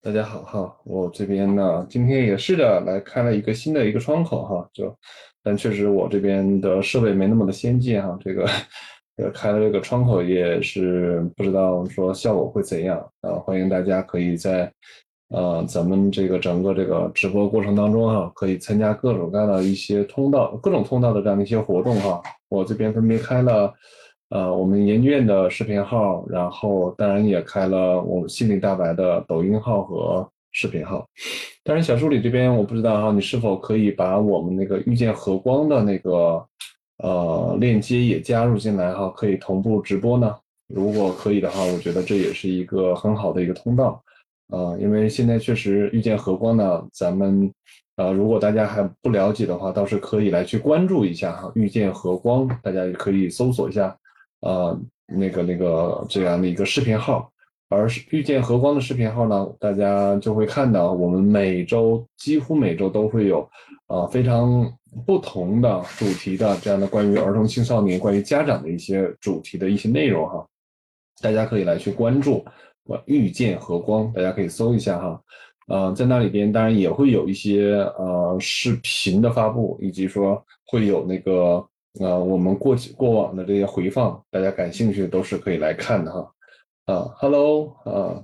大家好哈，我这边呢今天也试着来开了一个新的一个窗口哈，就但确实我这边的设备没那么的先进哈，这个呃开了这个窗口也是不知道说效果会怎样啊，欢迎大家可以在呃咱们这个整个这个直播过程当中哈，可以参加各种各样的一些通道，各种通道的这样的一些活动哈，我这边分别开了。呃，我们研究院的视频号，然后当然也开了我们心理大白的抖音号和视频号。当然，小助理这边我不知道哈，你是否可以把我们那个遇见和光的那个呃链接也加入进来哈，可以同步直播呢？如果可以的话，我觉得这也是一个很好的一个通道啊，因为现在确实遇见和光呢，咱们呃如果大家还不了解的话，倒是可以来去关注一下哈，遇见和光，大家也可以搜索一下。呃，那个那个这样的一个视频号，而遇见和光的视频号呢，大家就会看到我们每周几乎每周都会有啊非常不同的主题的这样的关于儿童青少年、关于家长的一些主题的一些内容哈，大家可以来去关注遇见和光，大家可以搜一下哈，呃，在那里边当然也会有一些呃视频的发布，以及说会有那个。啊，我们过去过往的这些回放，大家感兴趣的都是可以来看的哈。啊，Hello，啊，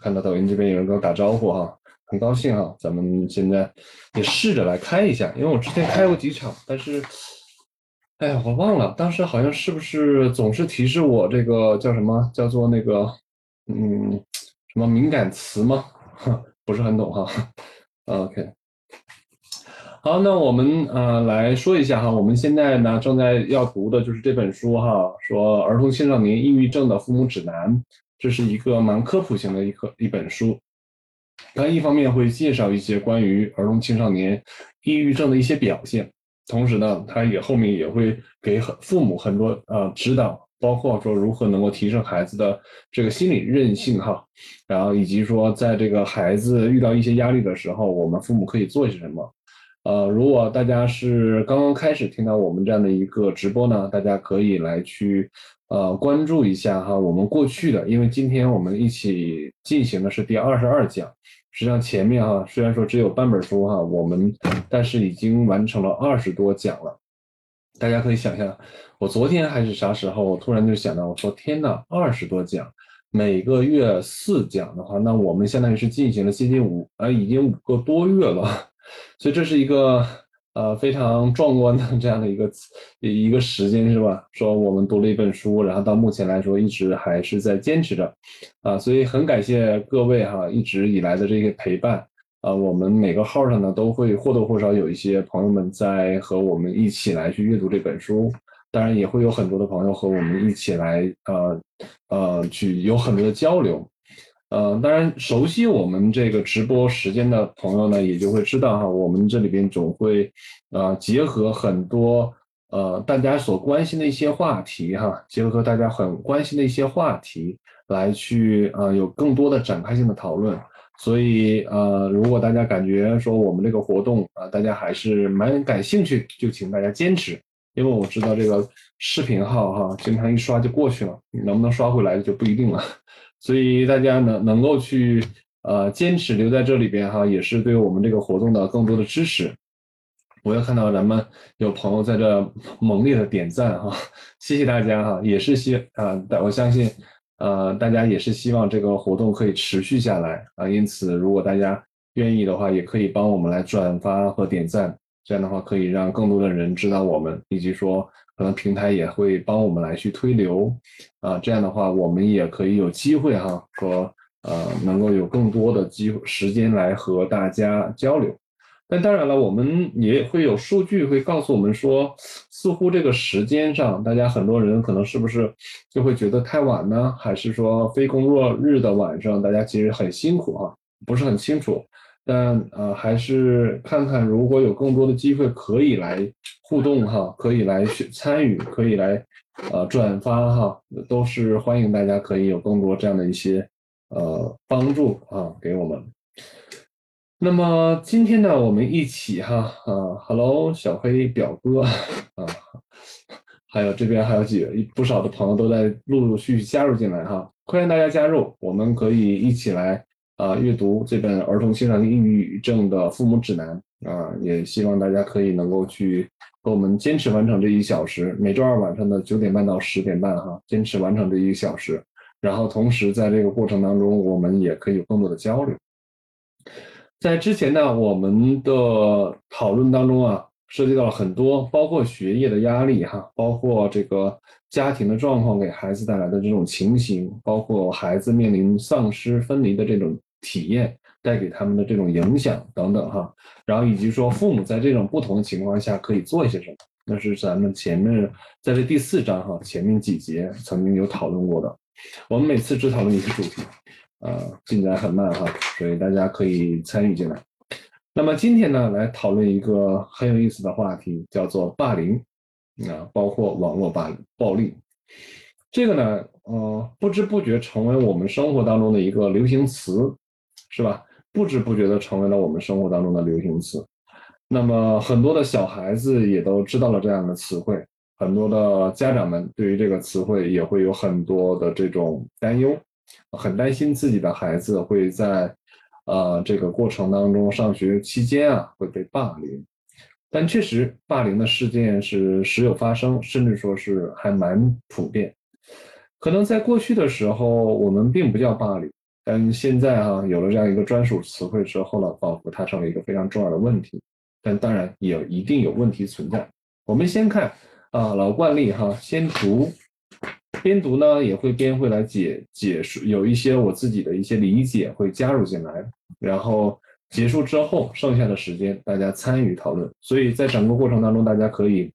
看到抖音这边有人跟我打招呼哈，很高兴哈。咱们现在也试着来开一下，因为我之前开过几场，但是，哎呀，我忘了当时好像是不是总是提示我这个叫什么，叫做那个，嗯，什么敏感词吗？不是很懂哈。OK。好，那我们呃来说一下哈，我们现在呢正在要读的就是这本书哈，说儿童青少年抑郁症的父母指南，这是一个蛮科普型的一个一本书。它一方面会介绍一些关于儿童青少年抑郁症的一些表现，同时呢，它也后面也会给很父母很多呃指导，包括说如何能够提升孩子的这个心理韧性哈，然后以及说在这个孩子遇到一些压力的时候，我们父母可以做些什么。呃，如果大家是刚刚开始听到我们这样的一个直播呢，大家可以来去呃关注一下哈，我们过去的，因为今天我们一起进行的是第二十二讲，实际上前面哈虽然说只有半本书哈，我们但是已经完成了二十多讲了，大家可以想象，我昨天还是啥时候，我突然就想到，我说天呐，二十多讲，每个月四讲的话，那我们相当于是进行了接近五呃，已经五个多月了。所以这是一个呃非常壮观的 这样的一个一个时间是吧？说我们读了一本书，然后到目前来说一直还是在坚持着，啊，所以很感谢各位哈一直以来的这个陪伴啊。我们每个号上呢都会或多或少有一些朋友们在和我们一起来去阅读这本书，当然也会有很多的朋友和我们一起来呃呃去有很多的交流。呃，当然，熟悉我们这个直播时间的朋友呢，也就会知道哈，我们这里边总会，呃，结合很多呃大家所关心的一些话题哈，结合大家很关心的一些话题来去呃有更多的展开性的讨论。所以呃，如果大家感觉说我们这个活动啊，大家还是蛮感兴趣，就请大家坚持，因为我知道这个视频号哈，经常一刷就过去了，能不能刷回来就不一定了。所以大家能能够去呃坚持留在这里边哈，也是对我们这个活动的更多的支持。我又看到咱们有朋友在这猛烈的点赞哈，谢谢大家哈，也是希啊，我相信呃大家也是希望这个活动可以持续下来啊。因此，如果大家愿意的话，也可以帮我们来转发和点赞，这样的话可以让更多的人知道我们，以及说。可能平台也会帮我们来去推流，啊，这样的话我们也可以有机会哈，说呃能够有更多的机会时间来和大家交流。但当然了，我们也会有数据会告诉我们说，似乎这个时间上，大家很多人可能是不是就会觉得太晚呢？还是说非工作日的晚上，大家其实很辛苦啊？不是很清楚。但呃，还是看看如果有更多的机会可以来互动哈，可以来去参与，可以来呃转发哈，都是欢迎大家可以有更多这样的一些呃帮助啊给我们。那么今天呢，我们一起哈啊，Hello 小黑表哥啊，还有这边还有几个不少的朋友都在陆陆续续加入进来哈，欢迎大家加入，我们可以一起来。啊阅读这本《儿童青少年抑郁症的父母指南》啊，也希望大家可以能够去和我们坚持完成这一小时，每周二晚上的九点半到十点半哈，坚持完成这一小时。然后同时在这个过程当中，我们也可以有更多的交流。在之前呢，我们的讨论当中啊，涉及到了很多，包括学业的压力哈，包括这个家庭的状况给孩子带来的这种情形，包括孩子面临丧失分离的这种体验带给他们的这种影响等等哈，然后以及说父母在这种不同的情况下可以做一些什么，那是咱们前面在这第四章哈前面几节曾经有讨论过的。我们每次只讨论一个主题。呃，进展很慢哈，所以大家可以参与进来。那么今天呢，来讨论一个很有意思的话题，叫做霸凌啊，包括网络霸凌暴力。这个呢，呃，不知不觉成为我们生活当中的一个流行词，是吧？不知不觉的成为了我们生活当中的流行词。那么很多的小孩子也都知道了这样的词汇，很多的家长们对于这个词汇也会有很多的这种担忧。很担心自己的孩子会在，呃，这个过程当中上学期间啊会被霸凌，但确实霸凌的事件是时有发生，甚至说是还蛮普遍。可能在过去的时候我们并不叫霸凌，但现在哈有了这样一个专属词汇之后呢，仿佛它成了一个非常重要的问题。但当然也一定有问题存在。我们先看啊老惯例哈，先读。边读呢，也会边会来解解释，有一些我自己的一些理解会加入进来，然后结束之后，剩下的时间大家参与讨论。所以在整个过程当中，大家可以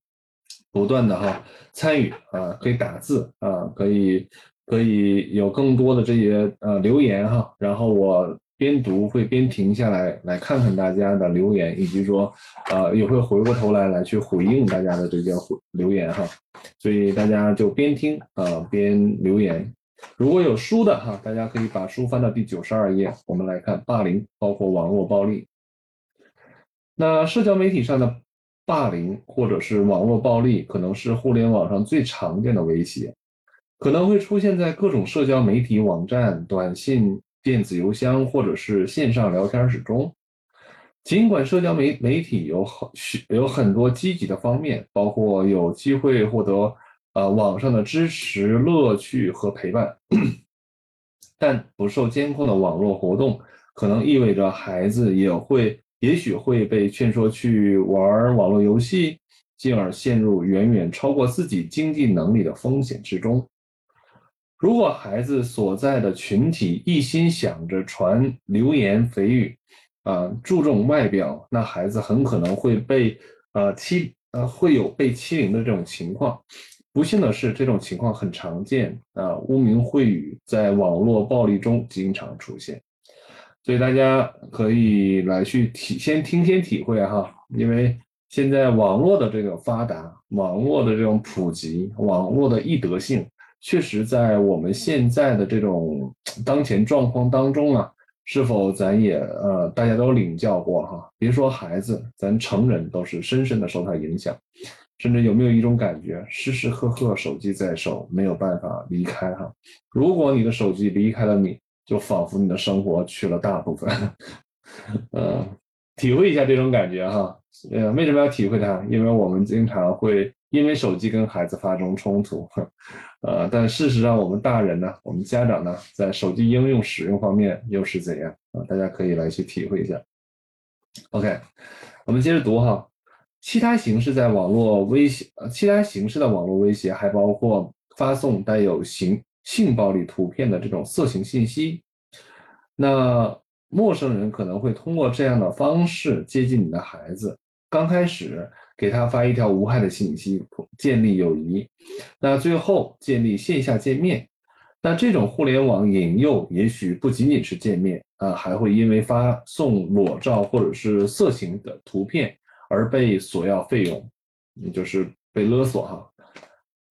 不断的哈参与啊，可以打字啊，可以可以有更多的这些呃留言哈，然后我。边读会边停下来，来看看大家的留言，以及说，呃，也会回过头来来去回应大家的这些留言哈。所以大家就边听啊边留言。如果有书的哈，大家可以把书翻到第九十二页，我们来看霸凌，包括网络暴力。那社交媒体上的霸凌或者是网络暴力，可能是互联网上最常见的威胁，可能会出现在各种社交媒体网站、短信。电子邮箱或者是线上聊天室中，尽管社交媒媒体有很有很多积极的方面，包括有机会获得呃网上的支持、乐趣和陪伴，但不受监控的网络活动可能意味着孩子也会也许会被劝说去玩网络游戏，进而陷入远远超过自己经济能力的风险之中。如果孩子所在的群体一心想着传流言蜚语，啊，注重外表，那孩子很可能会被呃欺呃会有被欺凌的这种情况。不幸的是，这种情况很常见啊，污名秽语在网络暴力中经常出现。所以大家可以来去体先听先体会哈，因为现在网络的这个发达，网络的这种普及，网络的易得性。确实，在我们现在的这种当前状况当中啊，是否咱也呃，大家都领教过哈？别说孩子，咱成人都是深深的受它影响，甚至有没有一种感觉，时时刻刻手机在手，没有办法离开哈？如果你的手机离开了你，就仿佛你的生活去了大部分，呃，体会一下这种感觉哈。呃，为什么要体会它？因为我们经常会因为手机跟孩子发生冲突。呃，但事实上，我们大人呢，我们家长呢，在手机应用使用方面又是怎样啊？大家可以来去体会一下。OK，我们接着读哈。其他形式在网络威胁，呃，其他形式的网络威胁还包括发送带有性性暴力图片的这种色情信息。那陌生人可能会通过这样的方式接近你的孩子。刚开始。给他发一条无害的信息，建立友谊，那最后建立线下见面，那这种互联网引诱也许不仅仅是见面啊，还会因为发送裸照或者是色情的图片而被索要费用，也就是被勒索哈。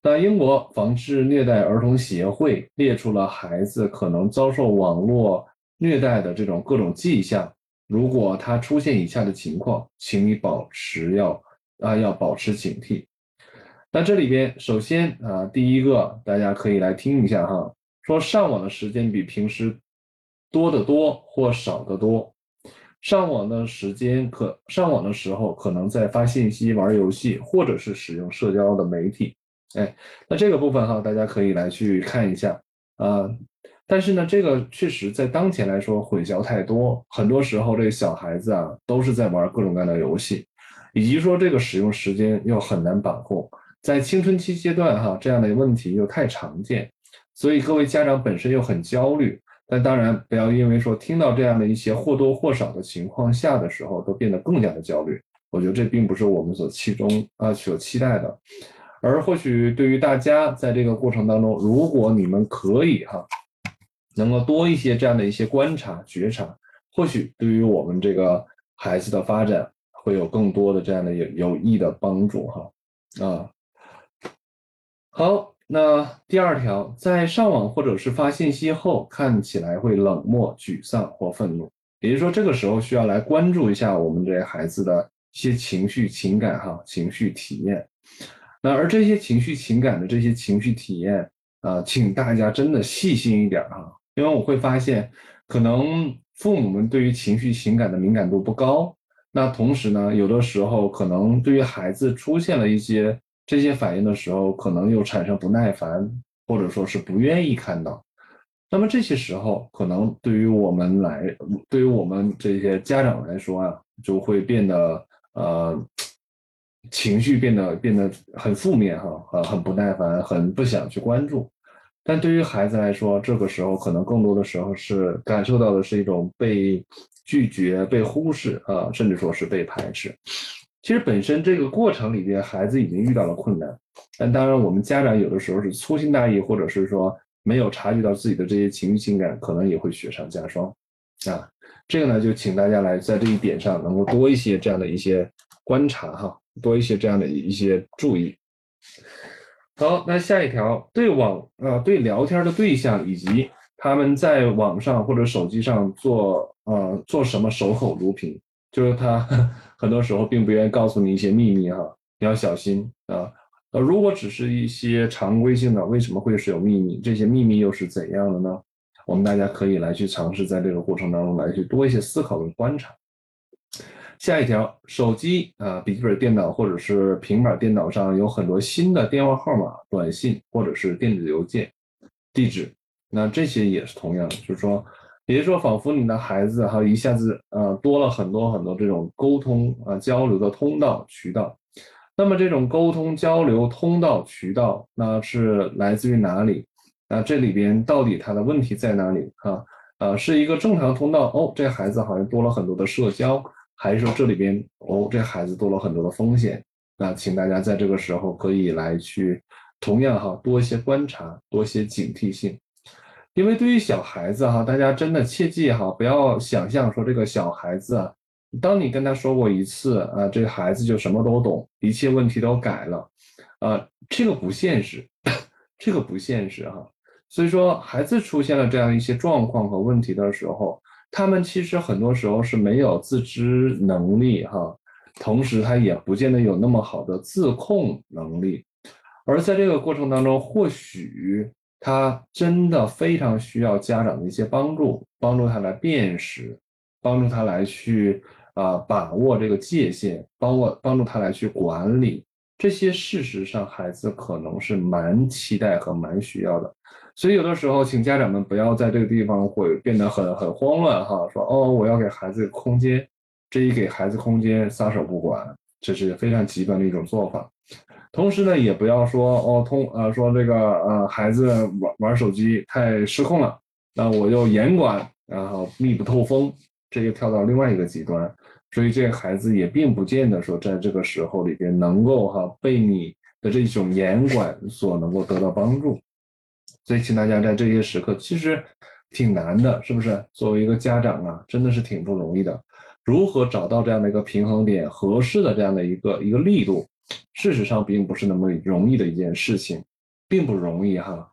那英国防治虐待儿童协会列出了孩子可能遭受网络虐待的这种各种迹象，如果他出现以下的情况，请你保持要。啊，要保持警惕。那这里边，首先啊，第一个，大家可以来听一下哈，说上网的时间比平时多得多或少得多。上网的时间可上网的时候可能在发信息、玩游戏，或者是使用社交的媒体。哎，那这个部分哈，大家可以来去看一下啊。但是呢，这个确实在当前来说混淆太多，很多时候这个小孩子啊都是在玩各种各样的游戏，以及说这个使用时间又很难把控，在青春期阶段哈这样的问题又太常见，所以各位家长本身又很焦虑。但当然不要因为说听到这样的一些或多或少的情况下的时候，都变得更加的焦虑。我觉得这并不是我们所期中啊所期待的。而或许对于大家在这个过程当中，如果你们可以哈，能够多一些这样的一些观察觉察，或许对于我们这个孩子的发展会有更多的这样的有有益的帮助哈啊。好。那第二条，在上网或者是发信息后，看起来会冷漠、沮丧或愤怒，也就是说，这个时候需要来关注一下我们这些孩子的一些情绪、情感哈，情绪体验。那而这些情绪、情感的这些情绪体验啊，请大家真的细心一点哈，因为我会发现，可能父母们对于情绪、情感的敏感度不高，那同时呢，有的时候可能对于孩子出现了一些。这些反应的时候，可能又产生不耐烦，或者说是不愿意看到。那么这些时候，可能对于我们来，对于我们这些家长来说啊，就会变得呃，情绪变得变得很负面哈，呃，很不耐烦，很不想去关注。但对于孩子来说，这个时候可能更多的时候是感受到的是一种被拒绝、被忽视啊，甚至说是被排斥。其实本身这个过程里边，孩子已经遇到了困难，但当然我们家长有的时候是粗心大意，或者是说没有察觉到自己的这些情绪情感，可能也会雪上加霜，啊，这个呢就请大家来在这一点上能够多一些这样的一些观察哈，多一些这样的一些注意。好，那下一条，对网啊对聊天的对象以及他们在网上或者手机上做呃做什么守口如瓶。就是他 很多时候并不愿意告诉你一些秘密哈，你要小心啊。呃，如果只是一些常规性的，为什么会是有秘密？这些秘密又是怎样的呢？我们大家可以来去尝试在这个过程当中来去多一些思考跟观察。下一条，手机啊、笔记本电脑或者是平板电脑上有很多新的电话号码、短信或者是电子邮件地址，那这些也是同样的，就是说。也就是说，仿佛你的孩子哈一下子呃多了很多很多这种沟通啊交流的通道渠道，那么这种沟通交流通道渠道那是来自于哪里？那这里边到底他的问题在哪里啊？呃，是一个正常通道哦，这孩子好像多了很多的社交，还是说这里边哦这孩子多了很多的风险？那请大家在这个时候可以来去同样哈多一些观察，多一些警惕性。因为对于小孩子哈，大家真的切记哈，不要想象说这个小孩子啊，当你跟他说过一次啊，这个孩子就什么都懂，一切问题都改了，啊，这个不现实，这个不现实哈。所以说，孩子出现了这样一些状况和问题的时候，他们其实很多时候是没有自知能力哈，同时他也不见得有那么好的自控能力，而在这个过程当中，或许。他真的非常需要家长的一些帮助，帮助他来辨识，帮助他来去啊把握这个界限，帮我帮助他来去管理这些。事实上，孩子可能是蛮期待和蛮需要的。所以有的时候，请家长们不要在这个地方会变得很很慌乱哈，说哦我要给孩子空间，这一给孩子空间撒手不管，这是非常极端的一种做法。同时呢，也不要说哦，通呃说这个呃孩子玩玩手机太失控了，那我就严管，然后密不透风，这就跳到另外一个极端，所以这个孩子也并不见得说在这个时候里边能够哈被你的这种严管所能够得到帮助，所以请大家在这些时刻其实挺难的，是不是？作为一个家长啊，真的是挺不容易的，如何找到这样的一个平衡点，合适的这样的一个一个力度？事实上并不是那么容易的一件事情，并不容易哈。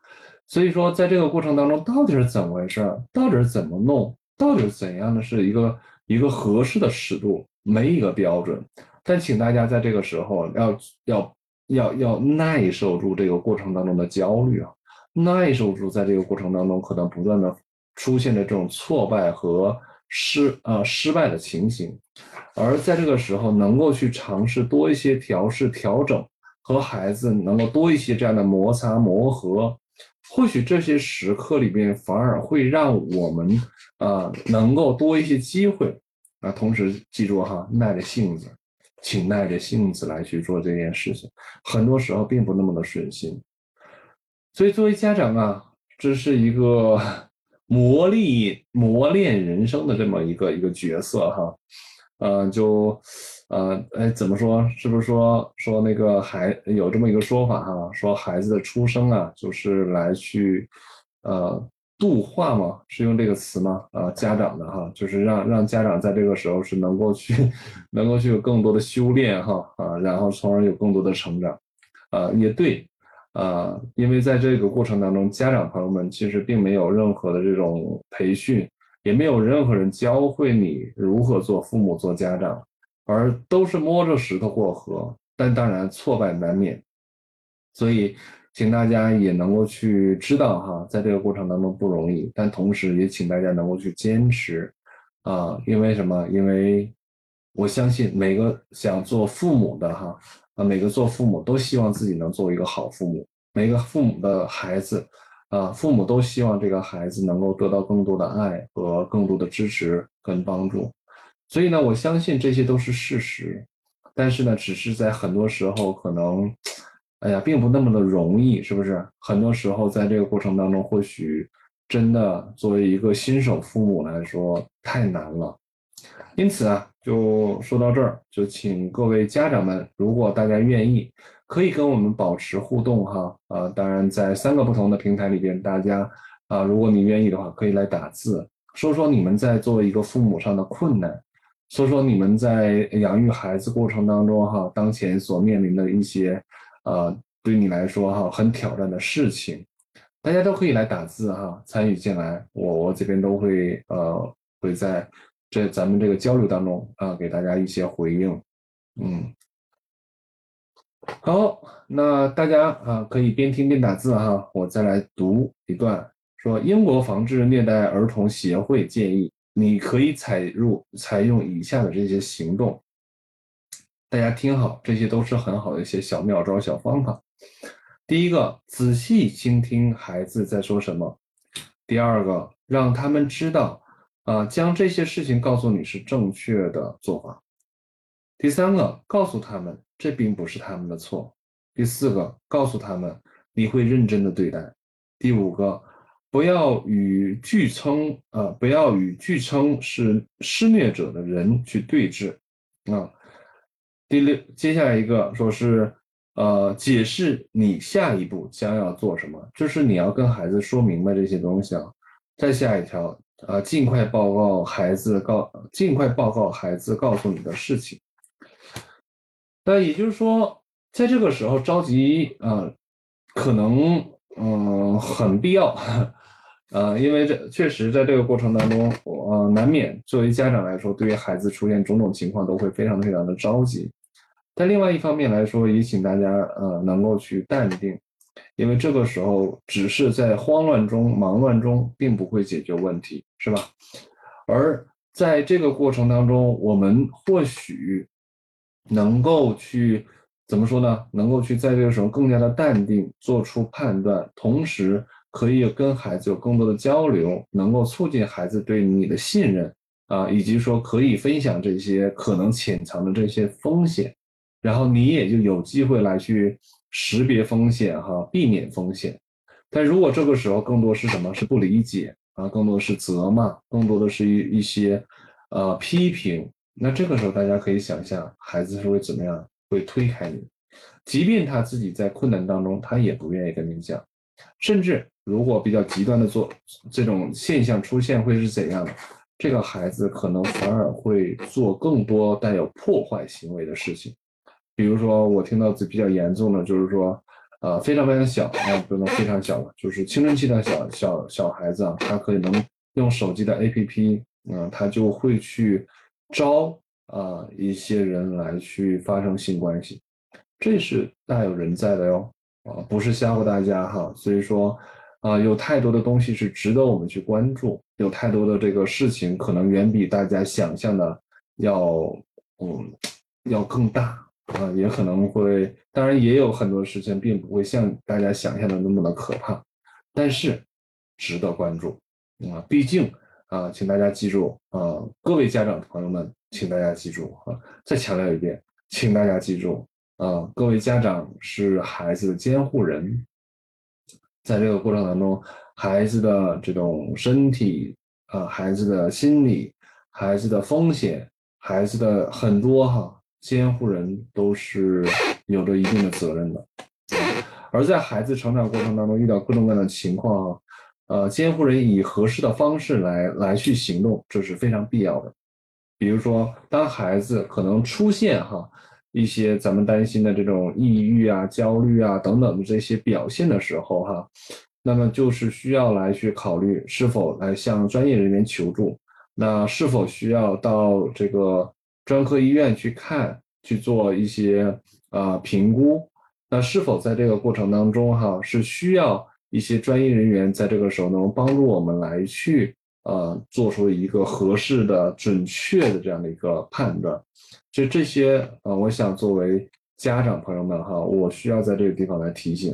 所以说，在这个过程当中，到底是怎么回事？到底是怎么弄？到底是怎样的是一个一个合适的尺度？没一个标准。但请大家在这个时候要要要要耐受住这个过程当中的焦虑啊，耐受住在这个过程当中可能不断的出现的这种挫败和失呃失败的情形，而在这个时候能够去尝试多一些调试调整，和孩子能够多一些这样的摩擦磨合，或许这些时刻里边反而会让我们啊能够多一些机会。啊，同时记住哈，耐着性子，请耐着性子来去做这件事情，很多时候并不那么的顺心，所以作为家长啊。这是一个 磨砺、磨练人生的这么一个一个角色哈，呃，就，呃，哎，怎么说？是不是说说那个孩有这么一个说法哈？说孩子的出生啊，就是来去，呃，度化嘛，是用这个词吗？啊，家长的哈，就是让让家长在这个时候是能够去，能够去有更多的修炼哈啊，然后从而有更多的成长，啊，也对。啊，因为在这个过程当中，家长朋友们其实并没有任何的这种培训，也没有任何人教会你如何做父母、做家长，而都是摸着石头过河。但当然挫败难免，所以请大家也能够去知道哈，在这个过程当中不容易，但同时也请大家能够去坚持啊，因为什么？因为我相信每个想做父母的哈。啊，每个做父母都希望自己能做一个好父母。每个父母的孩子，啊，父母都希望这个孩子能够得到更多的爱和更多的支持跟帮助。所以呢，我相信这些都是事实。但是呢，只是在很多时候可能，哎呀，并不那么的容易，是不是？很多时候在这个过程当中，或许真的作为一个新手父母来说太难了。因此啊。就说到这儿，就请各位家长们，如果大家愿意，可以跟我们保持互动哈。啊，当然在三个不同的平台里边，大家啊，如果你愿意的话，可以来打字，说说你们在作为一个父母上的困难，说说你们在养育孩子过程当中哈，当前所面临的一些呃，对你来说哈很挑战的事情，大家都可以来打字哈，参与进来，我我这边都会呃会在。这咱们这个交流当中啊，给大家一些回应，嗯，好，那大家啊可以边听边打字哈，我再来读一段，说英国防治虐待儿童协会建议，你可以采入采用以下的这些行动，大家听好，这些都是很好的一些小妙招、小方法。第一个，仔细倾听孩子在说什么；第二个，让他们知道。啊，将这些事情告诉你是正确的做法。第三个，告诉他们这并不是他们的错。第四个，告诉他们你会认真的对待。第五个，不要与据称啊，不要与据称是施虐者的人去对峙啊。第六，接下来一个说是呃，解释你下一步将要做什么，就是你要跟孩子说明白这些东西啊。再下一条。啊，尽快报告孩子告，尽快报告孩子告诉你的事情。那也就是说，在这个时候着急啊，可能嗯很必要，呃，因为这确实在这个过程当中，我难免作为家长来说，对于孩子出现种种情况都会非常非常的着急。但另外一方面来说，也请大家呃能够去淡定。因为这个时候只是在慌乱中、忙乱中，并不会解决问题，是吧？而在这个过程当中，我们或许能够去怎么说呢？能够去在这个时候更加的淡定，做出判断，同时可以跟孩子有更多的交流，能够促进孩子对你的信任啊，以及说可以分享这些可能潜藏的这些风险，然后你也就有机会来去。识别风险哈，避免风险。但如果这个时候更多是什么？是不理解啊，更多的是责骂，更多的是一一些呃批评。那这个时候大家可以想象，孩子是会怎么样？会推开你。即便他自己在困难当中，他也不愿意跟你讲。甚至如果比较极端的做这种现象出现，会是怎样的？这个孩子可能反而会做更多带有破坏行为的事情。比如说，我听到比较严重的，就是说，呃，非常非常小，啊，不能非常小了，就是青春期的小小小孩子啊，他可以能用手机的 APP，嗯，他就会去招啊一些人来去发生性关系，这是大有人在的哟，啊，不是吓唬大家哈。所以说，啊，有太多的东西是值得我们去关注，有太多的这个事情可能远比大家想象的要嗯要更大啊，也可能会，当然也有很多事情并不会像大家想象的那么的可怕，但是值得关注啊，毕竟啊，请大家记住啊，各位家长朋友们，请大家记住啊，再强调一遍，请大家记住啊，各位家长是孩子的监护人。在这个过程当中，孩子的这种身体啊，孩子的心理，孩子的风险，孩子的很多哈，监护人都是有着一定的责任的。而在孩子成长过程当中遇到各种各样的情况，呃，监护人以合适的方式来来去行动，这是非常必要的。比如说，当孩子可能出现哈。一些咱们担心的这种抑郁啊、焦虑啊等等的这些表现的时候，哈，那么就是需要来去考虑是否来向专业人员求助，那是否需要到这个专科医院去看，去做一些啊评估，那是否在这个过程当中，哈，是需要一些专业人员在这个时候能帮助我们来去。呃，做出一个合适的、准确的这样的一个判断，所以这些呃，我想作为家长朋友们哈，我需要在这个地方来提醒，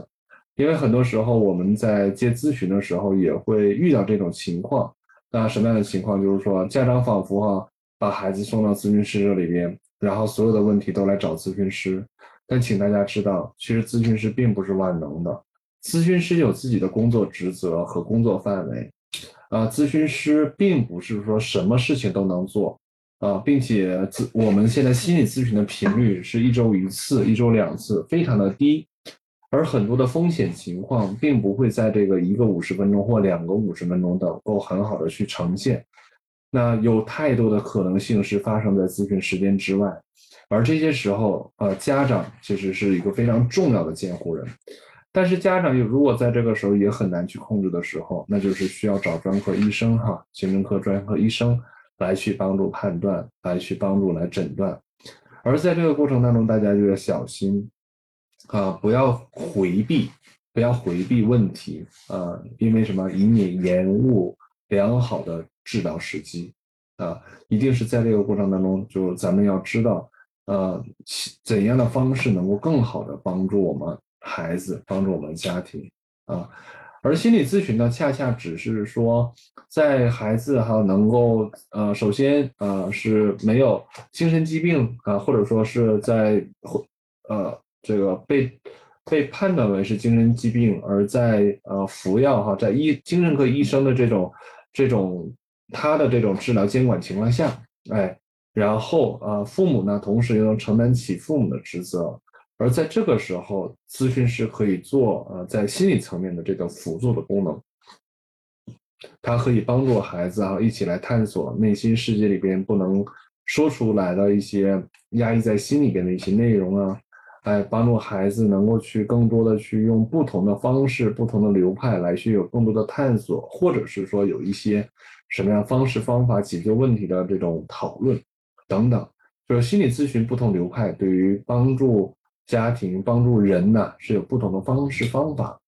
因为很多时候我们在接咨询的时候也会遇到这种情况。那什么样的情况？就是说家长仿佛哈把孩子送到咨询师这里边，然后所有的问题都来找咨询师，但请大家知道，其实咨询师并不是万能的，咨询师有自己的工作职责和工作范围。啊，咨询师并不是说什么事情都能做啊，并且咨我们现在心理咨询的频率是一周一次、一周两次，非常的低，而很多的风险情况并不会在这个一个五十分钟或两个五十分钟能够很好的去呈现，那有太多的可能性是发生在咨询时间之外，而这些时候，呃，家长其实是一个非常重要的监护人。但是家长又如果在这个时候也很难去控制的时候，那就是需要找专科医生哈，精神科专科医生来去帮助判断，来去帮助来诊断。而在这个过程当中，大家就要小心啊，不要回避，不要回避问题啊，因为什么？以免延误良好的治疗时机啊，一定是在这个过程当中，就咱们要知道，呃，怎样的方式能够更好的帮助我们。孩子帮助我们家庭啊，而心理咨询呢，恰恰只是说，在孩子哈能够呃，首先呃是没有精神疾病啊，或者说是在呃这个被被判断为是精神疾病，而在呃服药哈，在医精神科医生的这种这种他的这种治疗监管情况下，哎，然后啊父母呢，同时又能承担起父母的职责。而在这个时候，咨询师可以做呃，在心理层面的这个辅助的功能，它可以帮助孩子啊一起来探索内心世界里边不能说出来的一些压抑在心里边的一些内容啊，哎，帮助孩子能够去更多的去用不同的方式、不同的流派来去有更多的探索，或者是说有一些什么样方式方法解决问题的这种讨论等等，就是心理咨询不同流派对于帮助。家庭帮助人呢是有不同的方式方法，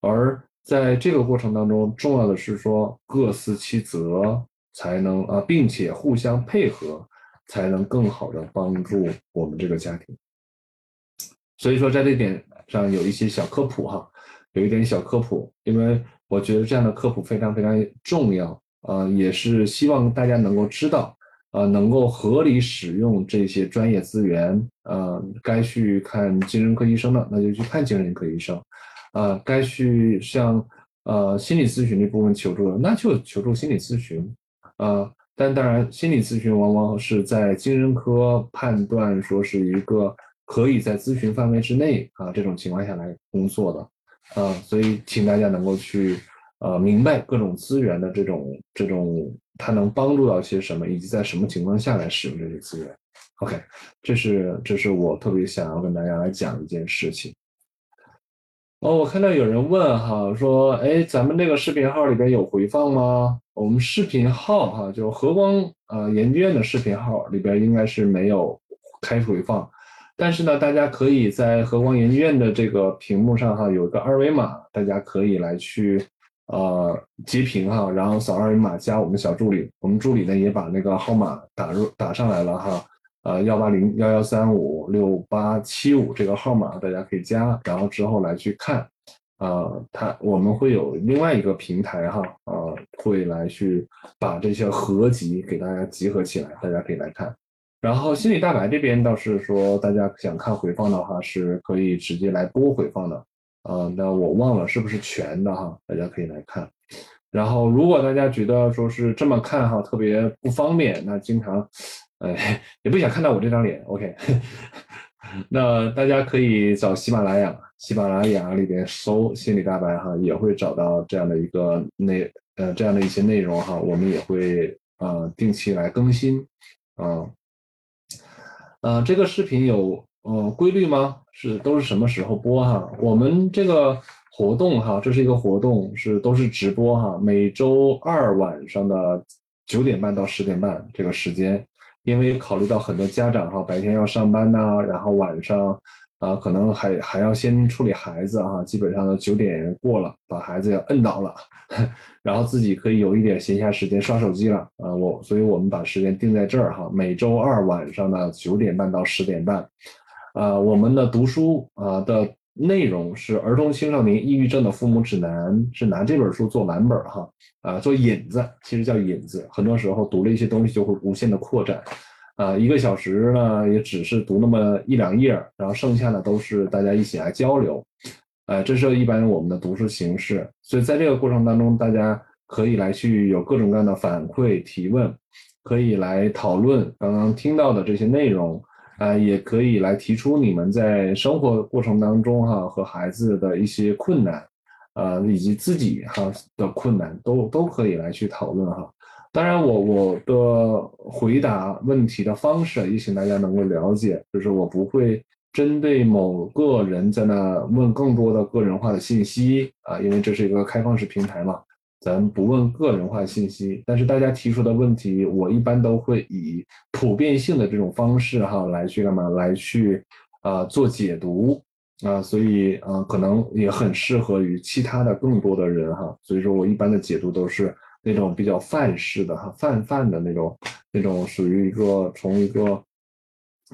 而在这个过程当中，重要的是说各司其责，才能啊，并且互相配合，才能更好的帮助我们这个家庭。所以说，在这点上有一些小科普哈，有一点小科普，因为我觉得这样的科普非常非常重要呃，也是希望大家能够知道。呃，能够合理使用这些专业资源，呃，该去看精神科医生的，那就去看精神科医生，呃，该去向呃心理咨询这部分求助的，那就求助心理咨询，呃，但当然，心理咨询往往是在精神科判断说是一个可以在咨询范围之内啊这种情况下来工作的，呃，所以请大家能够去。呃，明白各种资源的这种这种，它能帮助到些什么，以及在什么情况下来使用这些资源。OK，这是这是我特别想要跟大家来讲一件事情。哦，我看到有人问哈，说，哎，咱们这个视频号里边有回放吗？我们视频号哈，就和光呃研究院的视频号里边应该是没有开回放，但是呢，大家可以在和光研究院的这个屏幕上哈，有一个二维码，大家可以来去。呃截屏哈，然后扫二维码加我们小助理，我们助理呢也把那个号码打入打上来了哈，呃幺八零幺幺三五六八七五这个号码大家可以加，然后之后来去看。呃，它我们会有另外一个平台哈，呃，会来去把这些合集给大家集合起来，大家可以来看。然后心理大白这边倒是说，大家想看回放的话，是可以直接来播回放的。呃，那我忘了是不是全的哈，大家可以来看。然后如果大家觉得说是这么看哈，特别不方便，那经常，哎，也不想看到我这张脸，OK。那大家可以找喜马拉雅，喜马拉雅里边搜“心理大白”哈，也会找到这样的一个内呃这样的一些内容哈，我们也会呃定期来更新，啊，呃这个视频有呃规律吗？是都是什么时候播哈？我们这个活动哈，这是一个活动，是都是直播哈，每周二晚上的九点半到十点半这个时间。因为考虑到很多家长哈，白天要上班呐，然后晚上啊，可能还还要先处理孩子哈，基本上九点过了，把孩子要摁倒了，然后自己可以有一点闲暇时间刷手机了啊。我所以我们把时间定在这儿哈，每周二晚上的九点半到十点半，啊，我们的读书啊的内容是儿童青少年抑郁症的父母指南，是拿这本书做蓝本哈。啊，做引子其实叫引子，很多时候读了一些东西就会无限的扩展，啊，一个小时呢也只是读那么一两页，然后剩下的都是大家一起来交流，呃，这是一般我们的读书形式，所以在这个过程当中，大家可以来去有各种各样的反馈提问，可以来讨论刚刚听到的这些内容，啊，也可以来提出你们在生活过程当中哈和孩子的一些困难。呃，以及自己哈的困难都都可以来去讨论哈。当然，我我的回答问题的方式也请大家能够了解，就是我不会针对某个人在那问更多的个人化的信息啊，因为这是一个开放式平台嘛，咱不问个人化信息。但是大家提出的问题，我一般都会以普遍性的这种方式哈来去干嘛来去啊做解读。啊，所以啊，可能也很适合于其他的更多的人哈。所以说我一般的解读都是那种比较范式的哈，泛泛的那种，那种属于一个从一个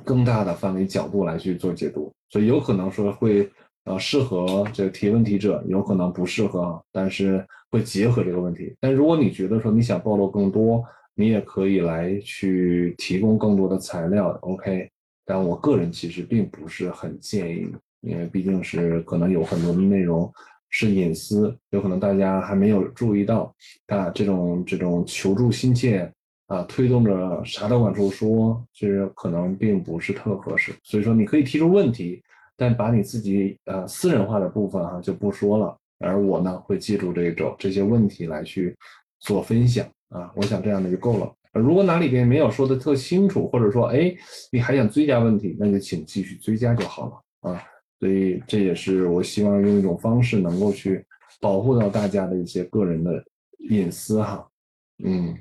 更大的范围角度来去做解读。所以有可能说会呃适合这个提问题者，有可能不适合，但是会结合这个问题。但如果你觉得说你想暴露更多，你也可以来去提供更多的材料，OK。但我个人其实并不是很建议。因为毕竟是可能有很多的内容是隐私，有可能大家还没有注意到，啊，这种这种求助心切啊，推动着啥都往出说，其实可能并不是特合适。所以说你可以提出问题，但把你自己呃私人化的部分哈就不说了。而我呢会记住这种这些问题来去做分享啊，我想这样的就够了。如果哪里边没有说的特清楚，或者说哎你还想追加问题，那就请继续追加就好了啊。所以这也是我希望用一种方式能够去保护到大家的一些个人的隐私哈，嗯，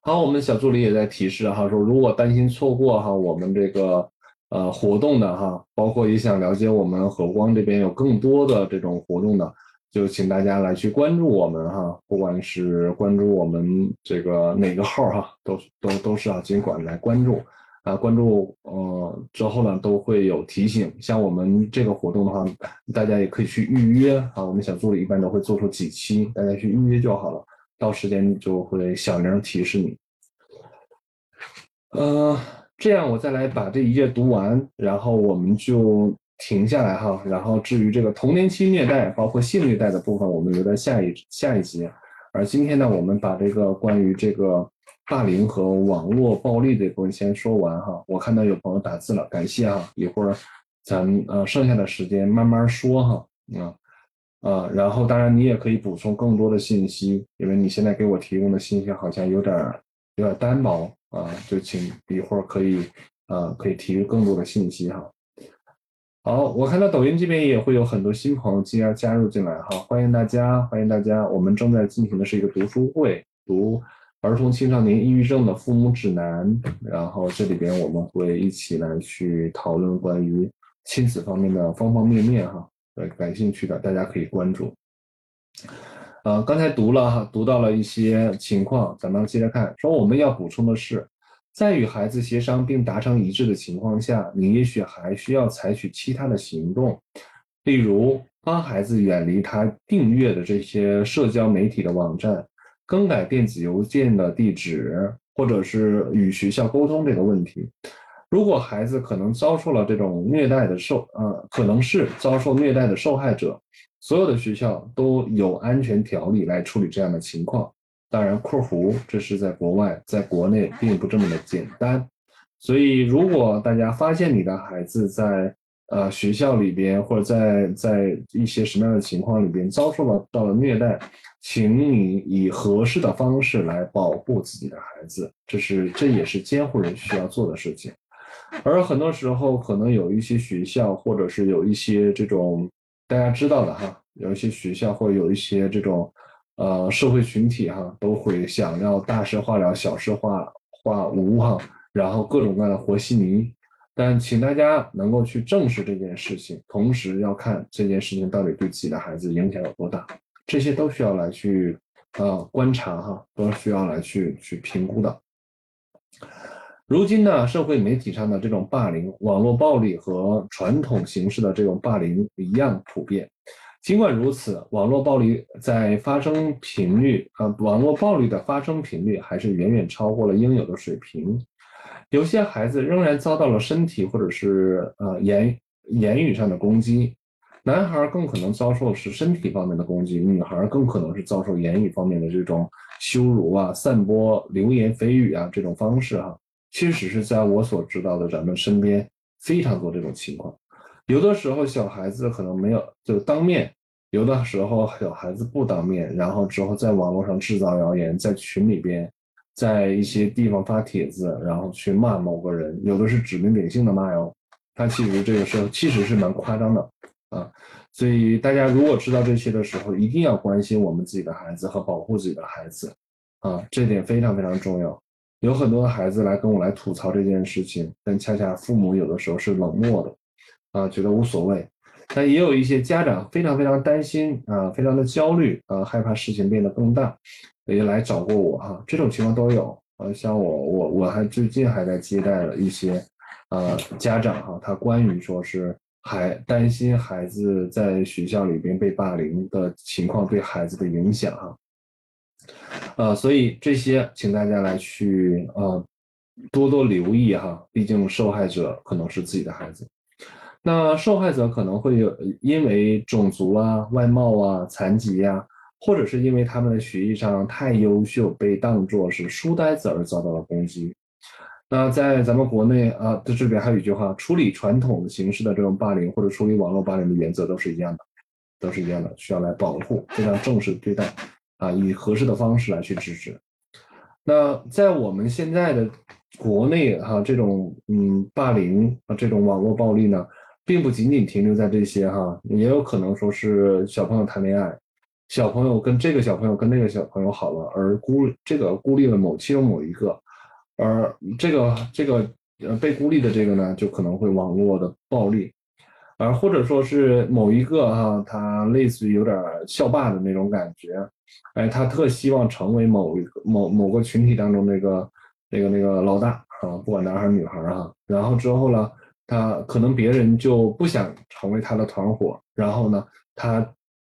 好，我们小助理也在提示哈，说如果担心错过哈我们这个呃活动的哈，包括也想了解我们和光这边有更多的这种活动的，就请大家来去关注我们哈，不管是关注我们这个哪个号哈，都都都是啊，尽管来关注。啊，关注呃之后呢，都会有提醒。像我们这个活动的话，大家也可以去预约啊。我们小助理一般都会做出几期，大家去预约就好了。到时间就会小铃提示你。呃，这样我再来把这一页读完，然后我们就停下来哈。然后至于这个童年期虐待，包括性虐待的部分，我们留在下一下一集。而今天呢，我们把这个关于这个。霸凌和网络暴力这部分先说完哈，我看到有朋友打字了，感谢哈，一会儿咱呃剩下的时间慢慢说哈，啊啊，然后当然你也可以补充更多的信息，因为你现在给我提供的信息好像有点有点单薄啊，就请一会儿可以啊可以提供更多的信息哈。好，我看到抖音这边也会有很多新朋友即将加入进来哈，欢迎大家，欢迎大家，我们正在进行的是一个读书会，读。儿童青少年抑郁症的父母指南，然后这里边我们会一起来去讨论关于亲子方面的方方面面哈，呃，感兴趣的大家可以关注。呃，刚才读了哈，读到了一些情况，咱们接着看，说我们要补充的是，在与孩子协商并达成一致的情况下，你也许还需要采取其他的行动，例如帮孩子远离他订阅的这些社交媒体的网站，更改电子邮件的地址，或者是与学校沟通这个问题。如果孩子可能遭受了这种虐待的受，呃，可能是遭受虐待的受害者，所有的学校都有安全条例来处理这样的情况。当然，括弧这是在国外，在国内并不这么的简单。所以，如果大家发现你的孩子在呃学校里边，或者在在一些什么样的情况里边遭受了到了虐待，请你以合适的方式来保护自己的孩子，这是这也是监护人需要做的事情。而很多时候，可能有一些学校，或者是有一些这种大家知道的哈，有一些学校或者有一些这种呃社会群体哈，都会想要大事化了，小事化化无哈，然后各种各样的和稀泥。但请大家能够去正视这件事情，同时要看这件事情到底对自己的孩子影响有多大，这些都需要来去呃观察哈，都需要来去去评估的。如今呢，社会媒体上的这种霸凌、网络暴力和传统形式的这种霸凌一样普遍。尽管如此，网络暴力在发生频率，呃，网络暴力的发生频率还是远远超过了应有的水平。有些孩子仍然遭到了身体或者是呃言言语上的攻击。男孩更可能遭受是身体方面的攻击，女孩更可能是遭受言语方面的这种羞辱啊、散播流言蜚语啊这种方式哈。确实是在我所知道的，咱们身边非常多这种情况。有的时候小孩子可能没有就当面，有的时候小孩子不当面，然后之后在网络上制造谣言，在群里边，在一些地方发帖子，然后去骂某个人，有的是指名点姓的骂哟。他其实这个时候其实是蛮夸张的啊。所以大家如果知道这些的时候，一定要关心我们自己的孩子和保护自己的孩子啊，这点非常非常重要。有很多的孩子来跟我来吐槽这件事情，但恰恰父母有的时候是冷漠的，啊，觉得无所谓。但也有一些家长非常非常担心啊，非常的焦虑啊，害怕事情变得更大，也来找过我哈。这种情况都有啊，像我我我还最近还在接待了一些呃家长哈，他关于说是还担心孩子在学校里边被霸凌的情况对孩子的影响哈。呃，所以这些，请大家来去呃多多留意哈，毕竟受害者可能是自己的孩子。那受害者可能会有因为种族啊、外貌啊、残疾呀，或者是因为他们的学习上太优秀，被当作是书呆子而遭到了攻击。那在咱们国内啊，这里边还有一句话：处理传统形式的这种霸凌或者处理网络霸凌的原则都是一样的，都是一样的，需要来保护，非常正式对待。啊，以合适的方式来去制止。那在我们现在的国内哈，这种嗯霸凌啊，这种网络暴力呢，并不仅仅停留在这些哈，也有可能说是小朋友谈恋爱，小朋友跟这个小朋友跟那个小朋友好了，而孤这个孤立了某其中某一个，而这个这个呃被孤立的这个呢，就可能会网络的暴力。而或者说是某一个哈，他类似于有点校霸的那种感觉，哎，他特希望成为某一个某某个群体当中那个那个那个老大啊，不管男孩女孩哈。然后之后呢，他可能别人就不想成为他的团伙，然后呢，他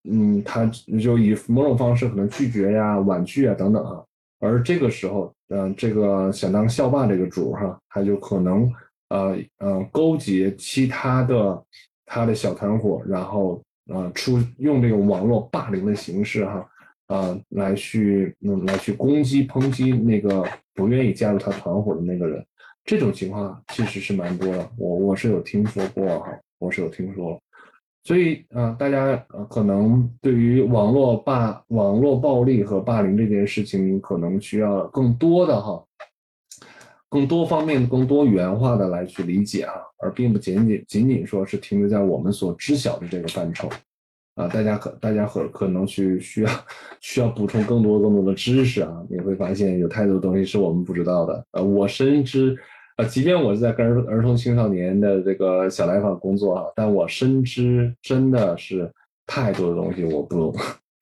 嗯，他就以某种方式可能拒绝呀、婉拒啊等等哈。而这个时候，嗯，这个想当校霸这个主哈，他就可能呃呃勾结其他的。他的小团伙，然后啊，出用这个网络霸凌的形式哈，啊，来去嗯，来去攻击抨击那个不愿意加入他团伙的那个人，这种情况其实是蛮多的，我我是有听说过哈，我是有听说，所以啊，大家可能对于网络霸、网络暴力和霸凌这件事情，可能需要更多的哈。更多方面、更多元化的来去理解啊，而并不仅仅仅仅说是停留在我们所知晓的这个范畴啊。大家可大家可可能去 需要需要补充更多更多的知识啊。你会发现有太多东西是我们不知道的。呃，我深知，呃，即便我是在跟儿儿童青少年的这个小来访工作啊，但我深知真的是太多的东西我不懂。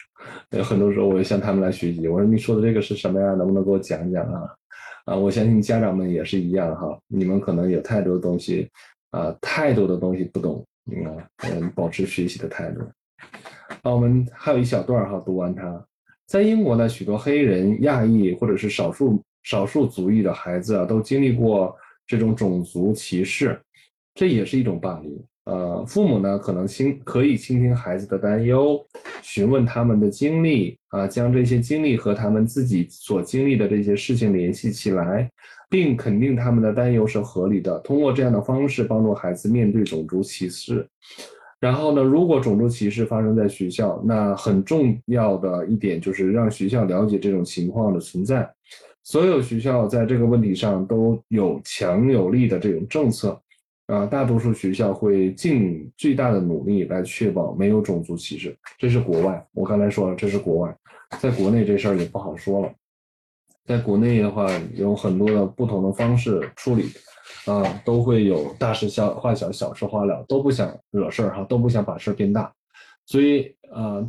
有很多时候我也向他们来学习，我说你说的这个是什么呀？能不能给我讲讲啊？啊，我相信家长们也是一样哈，你们可能有太多东西啊，太多的东西不懂，啊，嗯，保持学习的态度。啊，我们还有一小段哈，读完它。在英国呢，许多黑人、亚裔或者是少数少数族裔的孩子啊，都经历过这种种族歧视，这也是一种霸凌。呃，父母呢可能倾可以倾听孩子的担忧，询问他们的经历啊，将这些经历和他们自己所经历的这些事情联系起来，并肯定他们的担忧是合理的。通过这样的方式帮助孩子面对种族歧视。然后呢，如果种族歧视发生在学校，那很重要的一点就是让学校了解这种情况的存在。所有学校在这个问题上都有强有力的这种政策。啊，大多数学校会尽最大的努力来确保没有种族歧视。这是国外，我刚才说了，这是国外，在国内这事儿也不好说了。在国内的话，有很多的不同的方式处理，啊，都会有大事小化小，小事化了，都不想惹事儿哈，都不想把事儿变大。所以啊，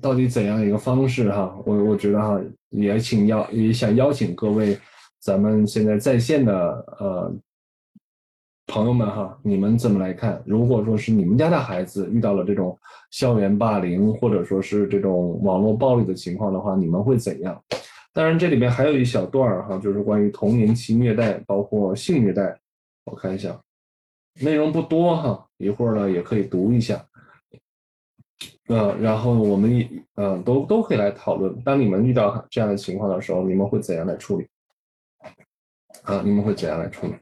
到底怎样一个方式哈？我我觉得哈，也请邀也想邀请各位，咱们现在在线的呃。朋友们哈，你们怎么来看？如果说是你们家的孩子遇到了这种校园霸凌，或者说是这种网络暴力的情况的话，你们会怎样？当然，这里面还有一小段儿哈，就是关于童年期虐待，包括性虐待。我看一下，内容不多哈，一会儿呢也可以读一下。呃，然后我们也嗯都都可以来讨论。当你们遇到这样的情况的时候，你们会怎样来处理？啊，你们会怎样来处理？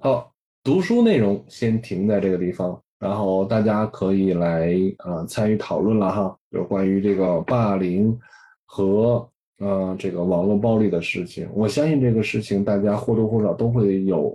好。读书内容先停在这个地方，然后大家可以来啊参与讨论了哈，就关于这个霸凌和呃这个网络暴力的事情。我相信这个事情大家或多或少都会有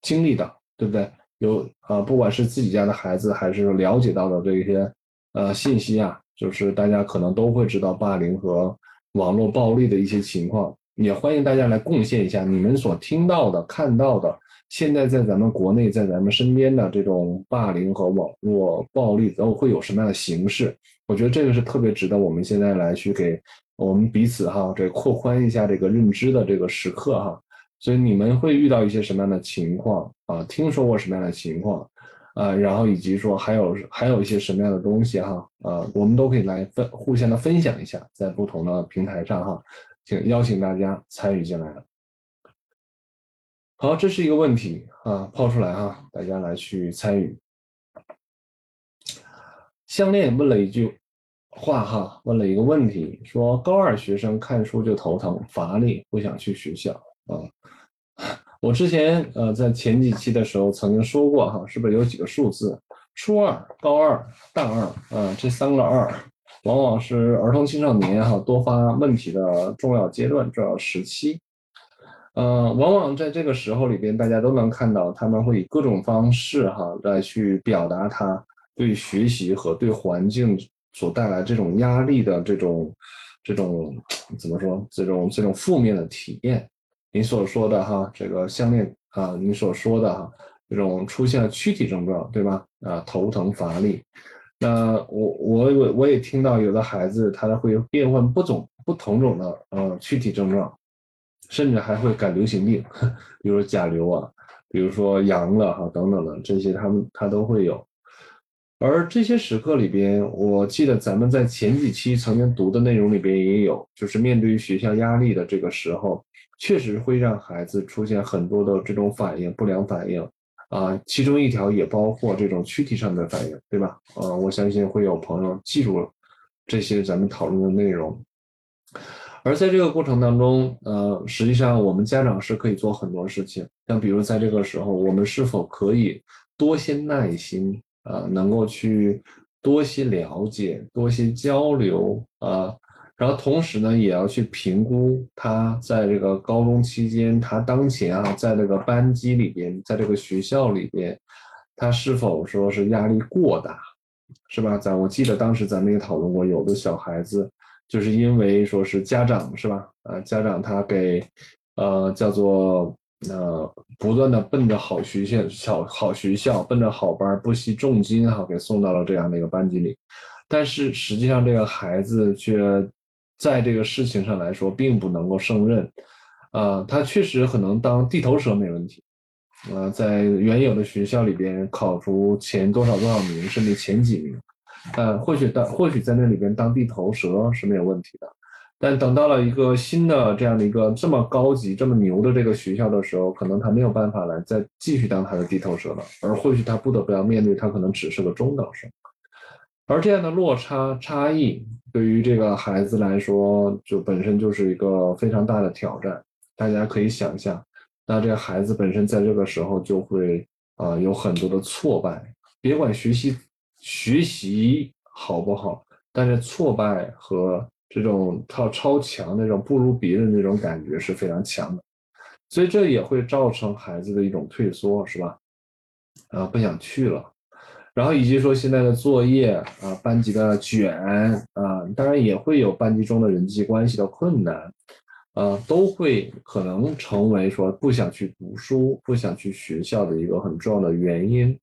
经历的，对不对？有啊，不管是自己家的孩子，还是了解到的这些呃信息啊，就是大家可能都会知道霸凌和网络暴力的一些情况。也欢迎大家来贡献一下你们所听到的、看到的。现在在咱们国内，在咱们身边的这种霸凌和网络暴力都会有什么样的形式？我觉得这个是特别值得我们现在来去给我们彼此哈，这扩宽一下这个认知的这个时刻哈。所以你们会遇到一些什么样的情况啊？听说过什么样的情况啊？然后以及说还有还有一些什么样的东西哈？啊，我们都可以来分互相的分享一下，在不同的平台上哈，请邀请大家参与进来。好，这是一个问题啊，抛出来哈，大家来去参与。项链问了一句话哈，问了一个问题，说高二学生看书就头疼、乏力，不想去学校啊。我之前呃在前几期的时候曾经说过哈，是不是有几个数字？初二、高二、大二啊，这三个二往往是儿童青少年哈多发问题的重要阶段、重要时期。呃，往往在这个时候里边，大家都能看到他们会以各种方式哈来去表达他对学习和对环境所带来这种压力的这种这种怎么说？这种这种负面的体验。你所说的哈，这个项链啊，你所说的哈，这种出现了躯体症状，对吧？啊，头疼乏力。那我我我我也听到有的孩子他会变换不种不同种的呃躯体症状。甚至还会感流行病，比如甲流啊，比如说阳了哈等等的这些，他们他都会有。而这些时刻里边，我记得咱们在前几期曾经读的内容里边也有，就是面对于学校压力的这个时候，确实会让孩子出现很多的这种反应，不良反应啊。其中一条也包括这种躯体上的反应，对吧？啊，我相信会有朋友记住了这些咱们讨论的内容。而在这个过程当中，呃，实际上我们家长是可以做很多事情，像比如在这个时候，我们是否可以多些耐心啊，能够去多些了解、多些交流啊，然后同时呢，也要去评估他在这个高中期间，他当前啊，在这个班级里边，在这个学校里边，他是否说是压力过大，是吧？咱我记得当时咱们也讨论过，有的小孩子。就是因为说是家长是吧？啊，家长他给，呃，叫做呃，不断的奔着好学校、小好学校，奔着好班，不惜重金哈，给送到了这样的一个班级里。但是实际上这个孩子却在这个事情上来说并不能够胜任，啊，他确实可能当地头蛇没问题，啊，在原有的学校里边考出前多少多少名，甚至前几名，呃，或许当或许在那里边当地头蛇是没有问题的。但等到了一个新的这样的一个这么高级、这么牛的这个学校的时候，可能他没有办法来再继续当他的地头蛇了，而或许他不得不要面对他可能只是个中等生，而这样的落差差异对于这个孩子来说，就本身就是一个非常大的挑战。大家可以想象，那这个孩子本身在这个时候就会啊有很多的挫败，别管学习学习好不好，但是挫败和。这种超超强那种不如别人那种感觉是非常强的，所以这也会造成孩子的一种退缩，是吧？啊，不想去了，然后以及说现在的作业啊，班级的卷啊，当然也会有班级中的人际关系的困难，啊，都会可能成为说不想去读书、不想去学校的一个很重要的原因。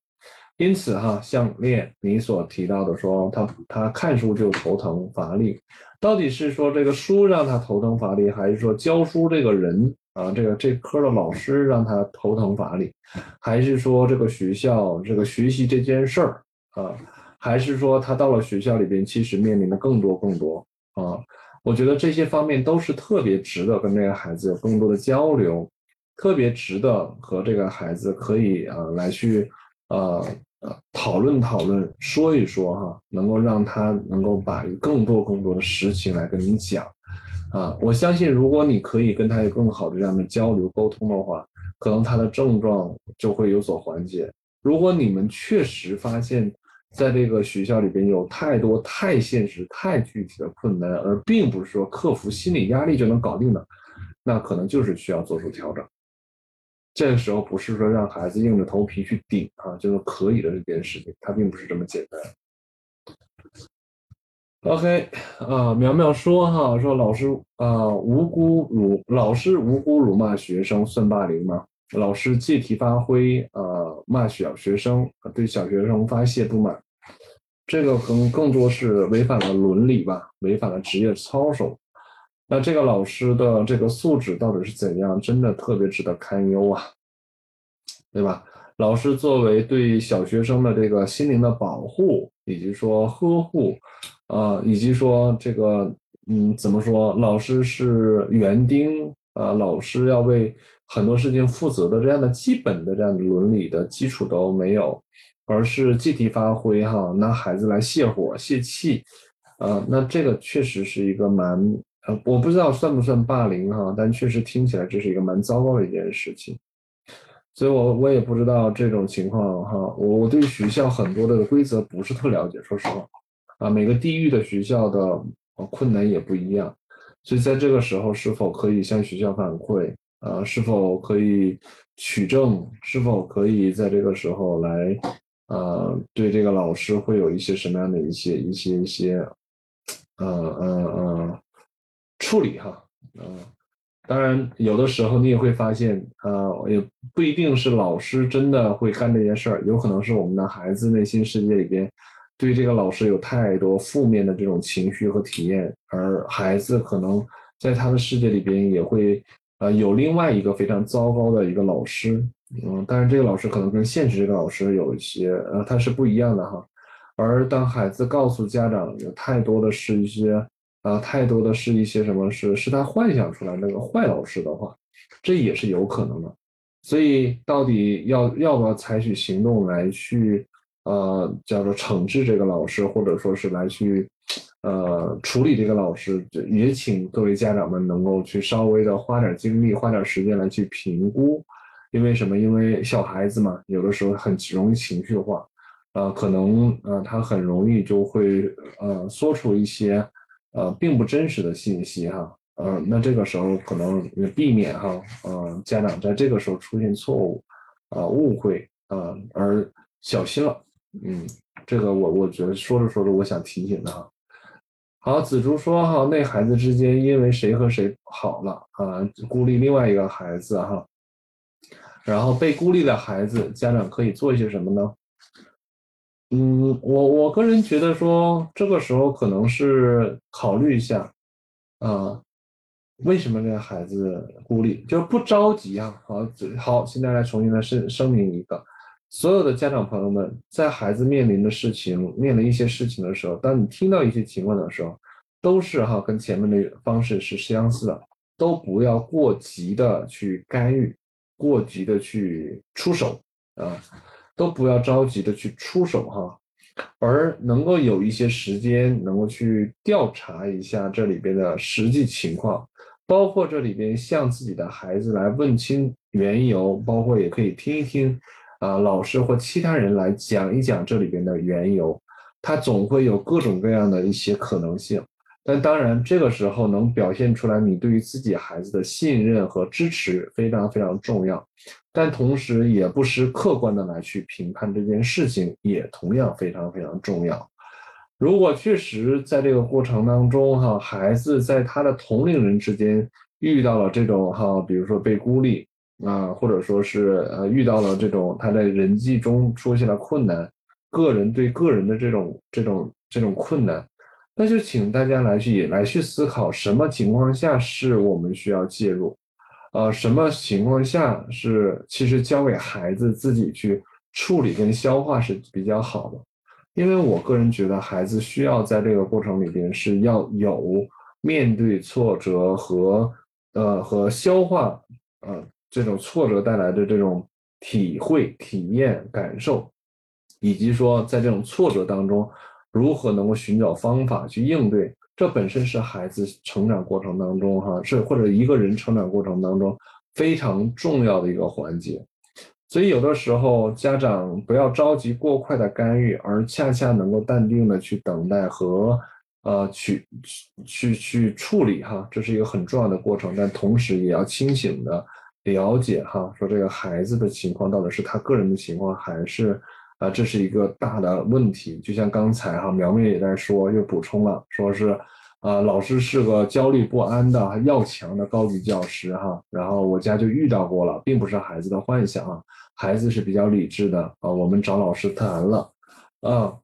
因此哈，像练你所提到的说，他他看书就头疼乏力，到底是说这个书让他头疼乏力，还是说教书这个人啊，这个这科的老师让他头疼乏力，还是说这个学校这个学习这件事儿啊，还是说他到了学校里边，其实面临的更多更多啊？我觉得这些方面都是特别值得跟这个孩子有更多的交流，特别值得和这个孩子可以啊来去。呃呃，讨论讨论，说一说哈，能够让他能够把更多更多的实情来跟你讲，啊，我相信如果你可以跟他有更好的这样的交流沟通的话，可能他的症状就会有所缓解。如果你们确实发现，在这个学校里边有太多太现实、太具体的困难，而并不是说克服心理压力就能搞定的，那可能就是需要做出调整。这个时候不是说让孩子硬着头皮去顶啊，就是可以的这件事情，它并不是这么简单。OK 啊，苗苗说哈，说老师啊无辜辱老师无辜辱骂学生算霸凌吗？老师借题发挥啊骂小学生，对小学生发泄不满，这个可能更多是违反了伦理吧，违反了职业操守。那这个老师的这个素质到底是怎样？真的特别值得堪忧啊，对吧？老师作为对小学生的这个心灵的保护，以及说呵护，啊，以及说这个，嗯，怎么说？老师是园丁啊，老师要为很多事情负责的，这样的基本的这样的伦理的基础都没有，而是借题发挥哈，拿孩子来泄火泄气，啊，那这个确实是一个蛮。呃，我不知道算不算霸凌哈，但确实听起来这是一个蛮糟糕的一件事情，所以我我也不知道这种情况哈，我我对学校很多的规则不是特了解，说实话，啊，每个地域的学校的困难也不一样，所以在这个时候是否可以向学校反馈啊？是否可以取证？是否可以在这个时候来，呃，对这个老师会有一些什么样的一些一些一些，呃呃呃。处理哈，嗯，当然有的时候你也会发现，呃，也不一定是老师真的会干这件事儿，有可能是我们的孩子内心世界里边对这个老师有太多负面的这种情绪和体验，而孩子可能在他的世界里边也会，呃，有另外一个非常糟糕的一个老师，嗯，但是这个老师可能跟现实这个老师有一些，呃，他是不一样的哈，而当孩子告诉家长有太多的是一些。啊，太多的是一些什么是是他幻想出来那个坏老师的话，这也是有可能的。所以到底要要不要采取行动来去呃叫做惩治这个老师，或者说是来去呃处理这个老师，也请各位家长们能够去稍微的花点精力、花点时间来去评估。因为什么？因为小孩子嘛，有的时候很容易情绪化，呃，可能呃他很容易就会呃说出一些。呃，并不真实的信息哈，呃，那这个时候可能避免哈，呃，家长在这个时候出现错误，啊，误会啊，而小心了，嗯，这个我我觉得说着说着，我想提醒的哈。好，紫竹说哈，那孩子之间因为谁和谁好了啊，孤立另外一个孩子哈，然后被孤立的孩子，家长可以做一些什么呢？嗯，我我个人觉得说，这个时候可能是考虑一下，啊，为什么这个孩子孤立，就是不着急啊。好，好，现在来重新来声声明一个，所有的家长朋友们，在孩子面临的事情、面临一些事情的时候，当你听到一些情况的时候，都是哈跟前面的方式是相似的，都不要过急的去干预，过急的去出手啊。都不要着急的去出手哈，而能够有一些时间，能够去调查一下这里边的实际情况，包括这里边向自己的孩子来问清缘由，包括也可以听一听啊老师或其他人来讲一讲这里边的缘由，它总会有各种各样的一些可能性。但当然，这个时候能表现出来你对于自己孩子的信任和支持非常非常重要，但同时也不失客观的来去评判这件事情，也同样非常非常重要。如果确实在这个过程当中，哈，孩子在他的同龄人之间遇到了这种哈，比如说被孤立啊，或者说是呃遇到了这种他在人际中出现了困难，个人对个人的这种这种这种困难。那就请大家来去也来去思考，什么情况下是我们需要介入，呃，什么情况下是其实交给孩子自己去处理跟消化是比较好的，因为我个人觉得孩子需要在这个过程里边是要有面对挫折和呃和消化呃这种挫折带来的这种体会、体验、感受，以及说在这种挫折当中。如何能够寻找方法去应对？这本身是孩子成长过程当中，哈，是或者一个人成长过程当中非常重要的一个环节。所以有的时候家长不要着急过快的干预，而恰恰能够淡定的去等待和呃去去去处理，哈，这是一个很重要的过程。但同时也要清醒的了解，哈，说这个孩子的情况到底是他个人的情况还是。啊，这是一个大的问题。就像刚才哈苗苗也在说，又补充了，说是啊，老师是个焦虑不安的要强的高级教师哈。然后我家就遇到过了，并不是孩子的幻想啊，孩子是比较理智的啊。我们找老师谈了，啊。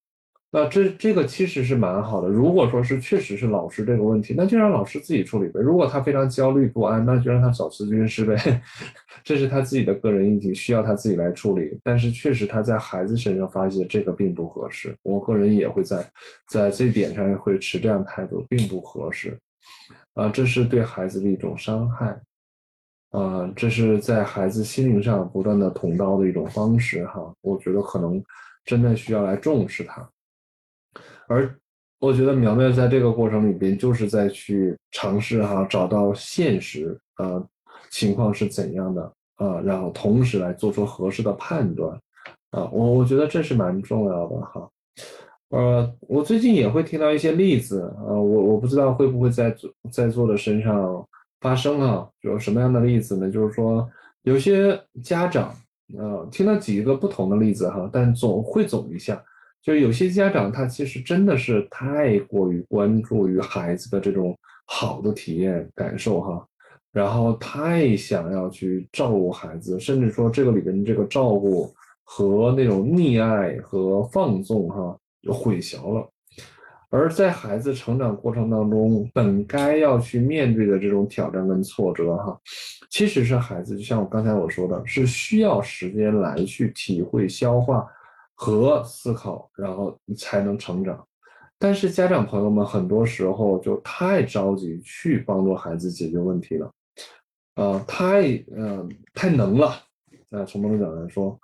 那这这个其实是蛮好的。如果说是确实是老师这个问题，那就让老师自己处理呗。如果他非常焦虑不安，那就让他找咨询师呗。这是他自己的个人议题，需要他自己来处理。但是确实他在孩子身上发现这个并不合适，我个人也会在在这点上会持这样态度，并不合适。啊，这是对孩子的一种伤害。啊，这是在孩子心灵上不断的捅刀的一种方式哈。我觉得可能真的需要来重视他。而我觉得苗苗在这个过程里边，就是在去尝试哈，找到现实啊情况是怎样的啊，然后同时来做出合适的判断啊，我我觉得这是蛮重要的哈。呃，我最近也会听到一些例子啊，我我不知道会不会在在座的身上发生啊，有什么样的例子呢？就是说有些家长啊，听到几个不同的例子哈，但总汇总一下。就有些家长，他其实真的是太过于关注于孩子的这种好的体验感受哈，然后太想要去照顾孩子，甚至说这个里边的这个照顾和那种溺爱和放纵哈，就混淆了。而在孩子成长过程当中，本该要去面对的这种挑战跟挫折哈，其实是孩子就像我刚才我说的，是需要时间来去体会消化。和思考，然后你才能成长。但是家长朋友们很多时候就太着急去帮助孩子解决问题了，呃，太嗯太能了，啊，从某种角度来说。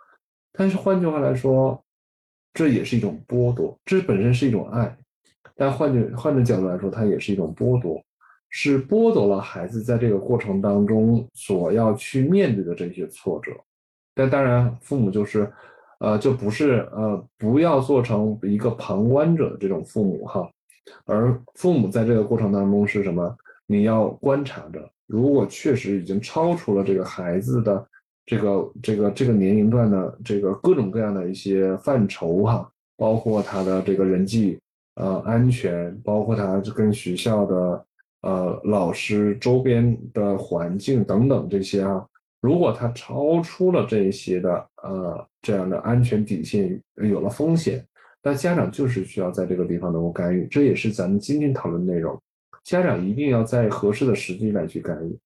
但是换句话来说，这也是一种剥夺，这本身是一种爱。但换句换个角度来说，它也是一种剥夺，是剥夺了孩子在这个过程当中所要去面对的这些挫折。但当然，父母就是。呃，就不是呃，不要做成一个旁观者这种父母哈，而父母在这个过程当中是什么？你要观察着，如果确实已经超出了这个孩子的这个这个这个年龄段的这个各种各样的一些范畴哈，包括他的这个人际呃安全，包括他跟学校的呃老师周边的环境等等这些啊。如果他超出了这些的呃这样的安全底线，有了风险，那家长就是需要在这个地方能够干预，这也是咱们今天讨论内容。家长一定要在合适的时机来去干预。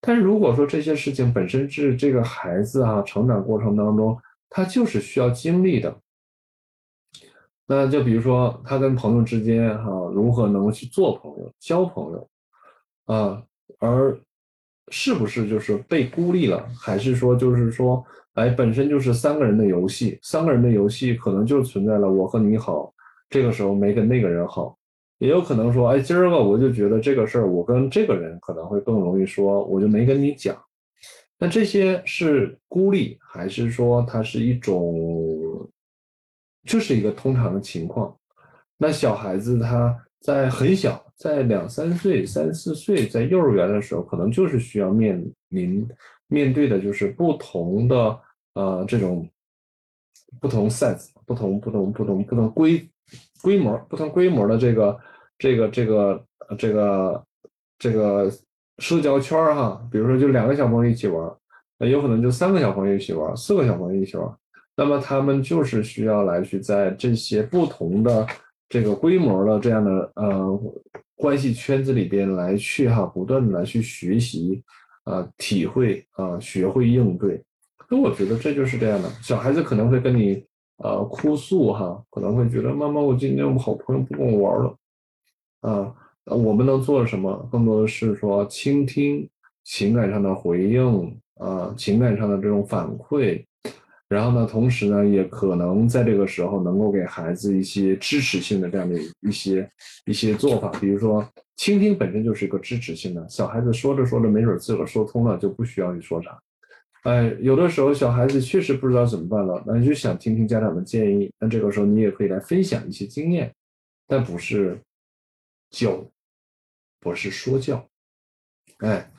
但是如果说这些事情本身是这个孩子啊成长过程当中，他就是需要经历的。那就比如说他跟朋友之间哈，如何能够去做朋友、交朋友啊？而是不是就是被孤立了，还是说就是说，哎，本身就是三个人的游戏，三个人的游戏可能就存在了我和你好，这个时候没跟那个人好，也有可能说，哎，今儿个我就觉得这个事儿，我跟这个人可能会更容易说，我就没跟你讲。那这些是孤立，还是说它是一种，就是一个通常的情况？那小孩子他在很小。在两三岁、三四岁，在幼儿园的时候，可能就是需要面临面对的，就是不同的呃这种不同 size、不同不同不同不同规规模、不同规模的这个这个这个这个这个社交圈哈。比如说，就两个小朋友一起玩，那有可能就三个小朋友一起玩，四个小朋友一起玩。那么他们就是需要来去在这些不同的这个规模的这样的呃。关系圈子里边来去哈，不断的来去学习，啊，体会啊，学会应对。那我觉得这就是这样的。小孩子可能会跟你啊哭诉哈，可能会觉得妈妈，我今天我们好朋友不跟我玩了，啊，我们能做什么？更多的是说倾听情感上的回应啊，情感上的这种反馈。然后呢，同时呢，也可能在这个时候能够给孩子一些支持性的这样的一些一些做法，比如说倾听本身就是一个支持性的。小孩子说着说着，没准自个儿说通了，就不需要你说啥。哎，有的时候小孩子确实不知道怎么办了，那就想听听家长的建议。那这个时候你也可以来分享一些经验，但不是教，不是说教。哎，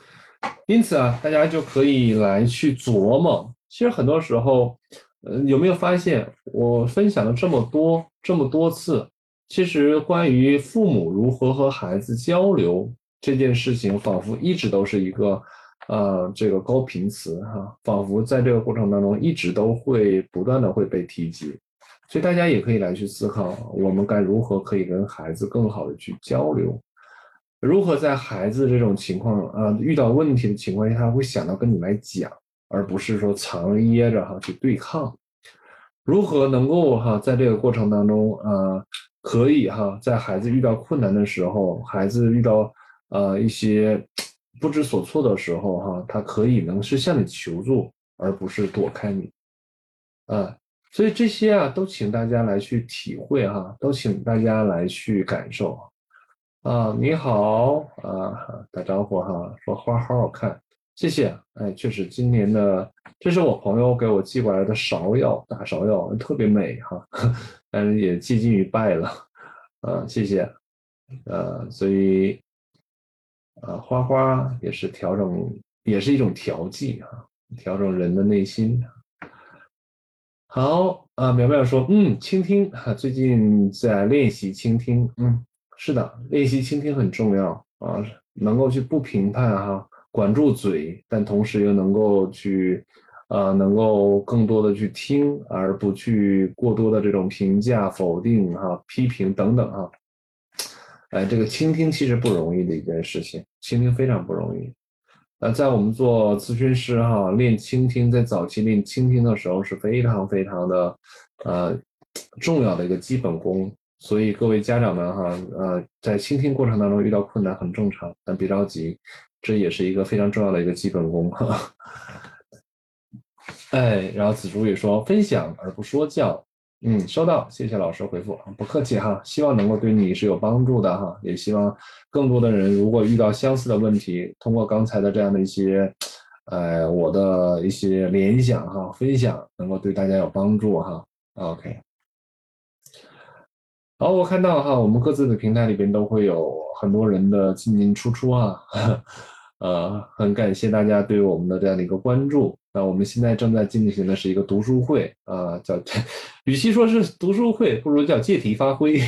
因此啊，大家就可以来去琢磨。其实很多时候，呃，有没有发现我分享了这么多这么多次，其实关于父母如何和孩子交流这件事情，仿佛一直都是一个，呃，这个高频词哈，仿佛在这个过程当中一直都会不断的会被提及，所以大家也可以来去思考，我们该如何可以跟孩子更好的去交流，如何在孩子这种情况啊遇到问题的情况下，他会想到跟你来讲。而不是说藏着掖着哈去对抗，如何能够哈在这个过程当中啊，可以哈在孩子遇到困难的时候，孩子遇到呃一些不知所措的时候哈，他可以能是向你求助，而不是躲开你，啊，所以这些啊都请大家来去体会哈，都请大家来去感受啊，你好啊，打招呼哈，说花好好看。谢谢，哎，确实，今年的这是我朋友给我寄过来的芍药，大芍药特别美哈，但是也接近于败了，啊，谢谢，呃，所以，啊，花花也是调整，也是一种调剂哈，调整人的内心。好，啊，苗苗说，嗯，倾听，哈，最近在练习倾听，嗯，是的，练习倾听很重要啊，能够去不评判哈。管住嘴，但同时又能够去，呃，能够更多的去听，而不去过多的这种评价、否定、哈、批评等等哈。哎，这个倾听其实不容易的一件事情，倾听非常不容易。呃，在我们做咨询师哈，练倾听，在早期练倾听的时候是非常非常的，呃，重要的一个基本功。所以各位家长们哈，呃，在倾听过程当中遇到困难很正常，但别着急。这也是一个非常重要的一个基本功。哈，哎，然后紫竹也说分享而不说教，嗯，收到，谢谢老师回复，不客气哈，希望能够对你是有帮助的哈，也希望更多的人如果遇到相似的问题，通过刚才的这样的一些，呃，我的一些联想哈，分享能够对大家有帮助哈，OK。好，我看到哈，我们各自的平台里边都会有很多人的进进出出啊，呃，很感谢大家对我们的这样的一个关注。那我们现在正在进行的是一个读书会啊，叫与其说是读书会，不如叫借题发挥。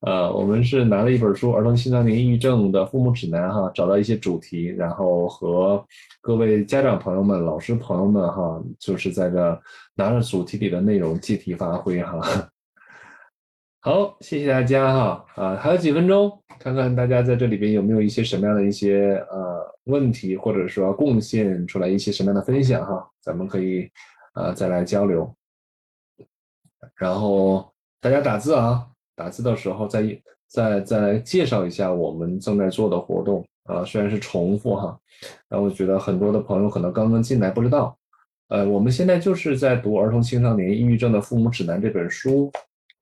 呃，我们是拿了一本书《儿童青少年抑郁症的父母指南》哈，找到一些主题，然后和各位家长朋友们、老师朋友们哈，就是在这拿着主题里的内容借题发挥哈。好，谢谢大家哈啊，还有几分钟，看看大家在这里边有没有一些什么样的一些呃问题，或者说贡献出来一些什么样的分享哈，咱们可以呃再来交流。然后大家打字啊，打字的时候再再再介绍一下我们正在做的活动啊，虽然是重复哈，然后我觉得很多的朋友可能刚刚进来不知道，呃，我们现在就是在读《儿童青少年抑郁症的父母指南》这本书。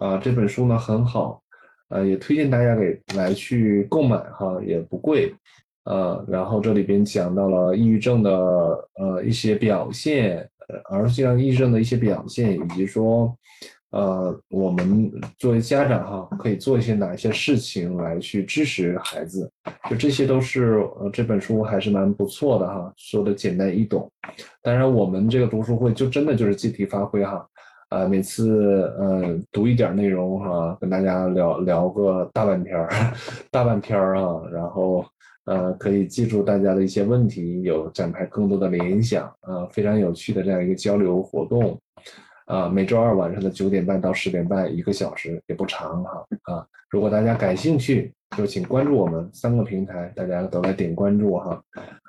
啊，这本书呢很好，呃，也推荐大家给来去购买哈，也不贵，呃，然后这里边讲到了抑郁症的呃一些表现，呃，而像抑郁症的一些表现，以及说，呃，我们作为家长哈，可以做一些哪一些事情来去支持孩子，就这些都是呃这本书还是蛮不错的哈，说的简单易懂，当然我们这个读书会就真的就是借题发挥哈。啊，每次呃读一点内容哈，跟大家聊聊个大半篇儿，大半篇儿啊，然后呃可以记住大家的一些问题，有展开更多的联想啊，非常有趣的这样一个交流活动啊，每周二晚上的九点半到十点半，一个小时也不长哈啊，如果大家感兴趣，就请关注我们三个平台，大家都来点关注哈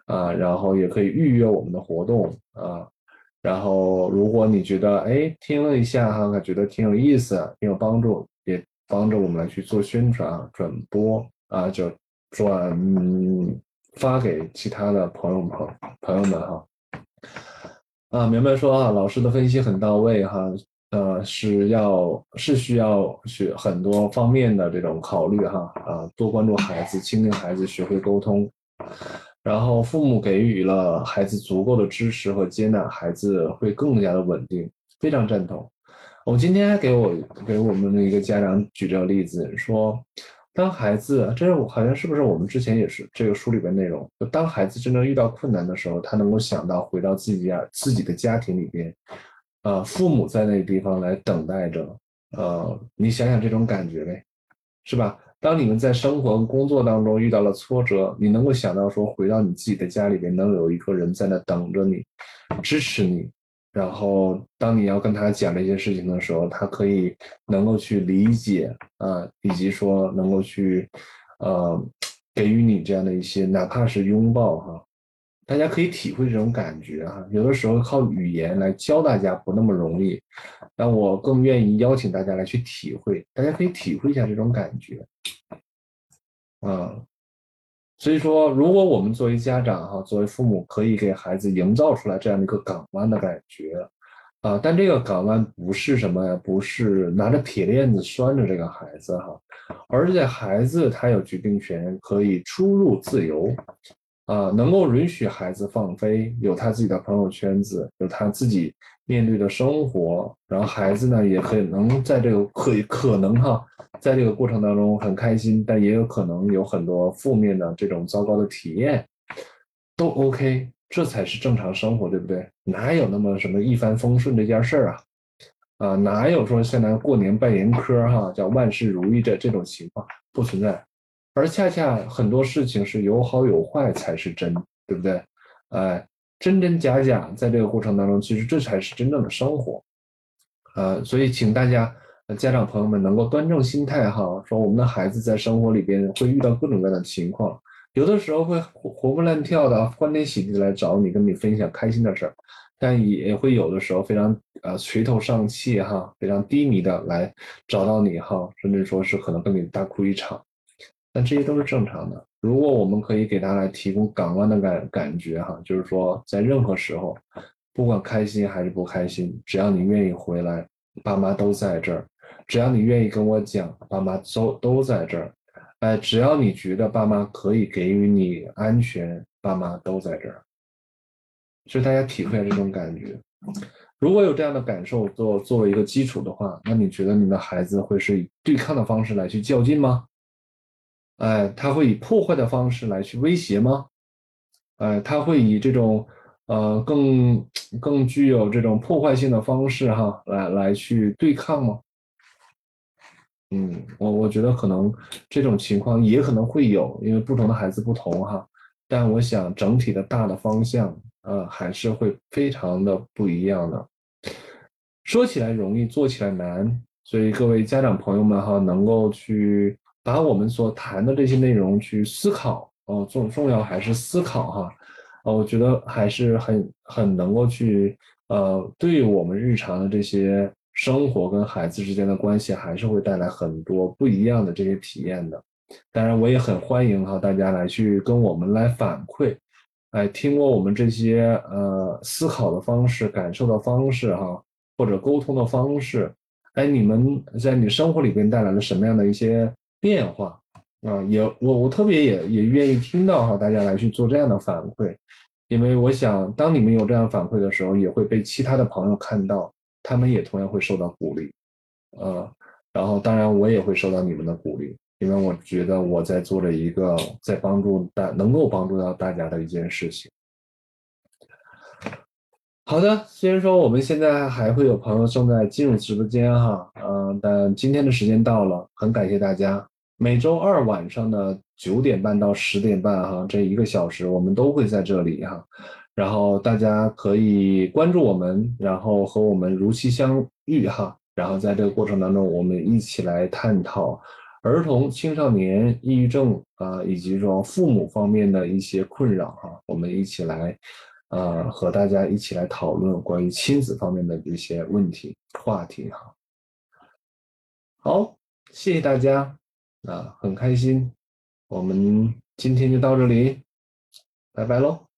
啊，然后也可以预约我们的活动啊。然后，如果你觉得哎听了一下哈，觉得挺有意思，挺有帮助，也帮着我们来去做宣传、转播啊，就转发给其他的朋友们、朋友们哈。啊，明白说啊，老师的分析很到位哈，呃，是要是需要学很多方面的这种考虑哈啊，多关注孩子，倾听孩子，学会沟通。然后父母给予了孩子足够的支持和接纳，孩子会更加的稳定。非常赞同。我今天还给我给我们的一个家长举这个例子，说，当孩子，这是我好像是不是我们之前也是这个书里边内容，当孩子真正遇到困难的时候，他能够想到回到自己家自己的家庭里边，呃，父母在那个地方来等待着，呃，你想想这种感觉呗，是吧？当你们在生活和工作当中遇到了挫折，你能够想到说回到你自己的家里边，能有一个人在那等着你，支持你。然后当你要跟他讲这些事情的时候，他可以能够去理解啊，以及说能够去，呃，给予你这样的一些，哪怕是拥抱哈。大家可以体会这种感觉啊，有的时候靠语言来教大家不那么容易，但我更愿意邀请大家来去体会，大家可以体会一下这种感觉，啊，所以说，如果我们作为家长哈，作为父母，可以给孩子营造出来这样的一个港湾的感觉，啊，但这个港湾不是什么呀，不是拿着铁链子拴着这个孩子哈，而且孩子他有决定权，可以出入自由。啊，能够允许孩子放飞，有他自己的朋友圈子，有他自己面对的生活，然后孩子呢，也可能在这个可可能哈，在这个过程当中很开心，但也有可能有很多负面的这种糟糕的体验，都 OK，这才是正常生活，对不对？哪有那么什么一帆风顺这件事儿啊？啊，哪有说现在过年拜年科哈，叫万事如意这这种情况不存在。而恰恰很多事情是有好有坏才是真，对不对？哎，真真假假，在这个过程当中，其实这才是真正的生活。呃，所以请大家家长朋友们能够端正心态哈，说我们的孩子在生活里边会遇到各种各样的情况，有的时候会活活蹦乱跳的，欢天喜地的来找你，跟你分享开心的事儿，但也会有的时候非常呃垂头丧气哈，非常低迷的来找到你哈，甚至说是可能跟你大哭一场。但这些都是正常的。如果我们可以给他来提供港湾的感感觉，哈，就是说在任何时候，不管开心还是不开心，只要你愿意回来，爸妈都在这儿；只要你愿意跟我讲，爸妈都都在这儿。哎，只要你觉得爸妈可以给予你安全，爸妈都在这儿。所以大家体会这种感觉。如果有这样的感受做作为一个基础的话，那你觉得你的孩子会是以对抗的方式来去较劲吗？哎，他会以破坏的方式来去威胁吗？哎，他会以这种呃更更具有这种破坏性的方式哈来来去对抗吗？嗯，我我觉得可能这种情况也可能会有，因为不同的孩子不同哈。但我想整体的大的方向呃还是会非常的不一样的。说起来容易，做起来难。所以各位家长朋友们哈，能够去把我们所谈的这些内容去思考哦，重重要还是思考哈，呃，我觉得还是很很能够去呃，对我们日常的这些生活跟孩子之间的关系，还是会带来很多不一样的这些体验的。当然，我也很欢迎哈大家来去跟我们来反馈，哎，听过我们这些呃思考的方式、感受的方式哈，或者沟通的方式，哎，你们在你生活里边带来了什么样的一些变化啊？也我我特别也也愿意听到哈大家来去做这样的反馈，因为我想当你们有这样反馈的时候，也会被其他的朋友看到，他们也同样会受到鼓励，呃，然后当然我也会受到你们的鼓励。因为我觉得我在做了一个在帮助大能够帮助到大家的一件事情。好的，虽然说我们现在还会有朋友正在进入直播间哈，嗯，但今天的时间到了，很感谢大家。每周二晚上的九点半到十点半哈，这一个小时我们都会在这里哈，然后大家可以关注我们，然后和我们如期相遇哈，然后在这个过程当中，我们一起来探讨。儿童、青少年抑郁症啊，以及说父母方面的一些困扰哈，我们一起来，呃，和大家一起来讨论关于亲子方面的一些问题话题哈。好，谢谢大家啊，很开心，我们今天就到这里，拜拜喽。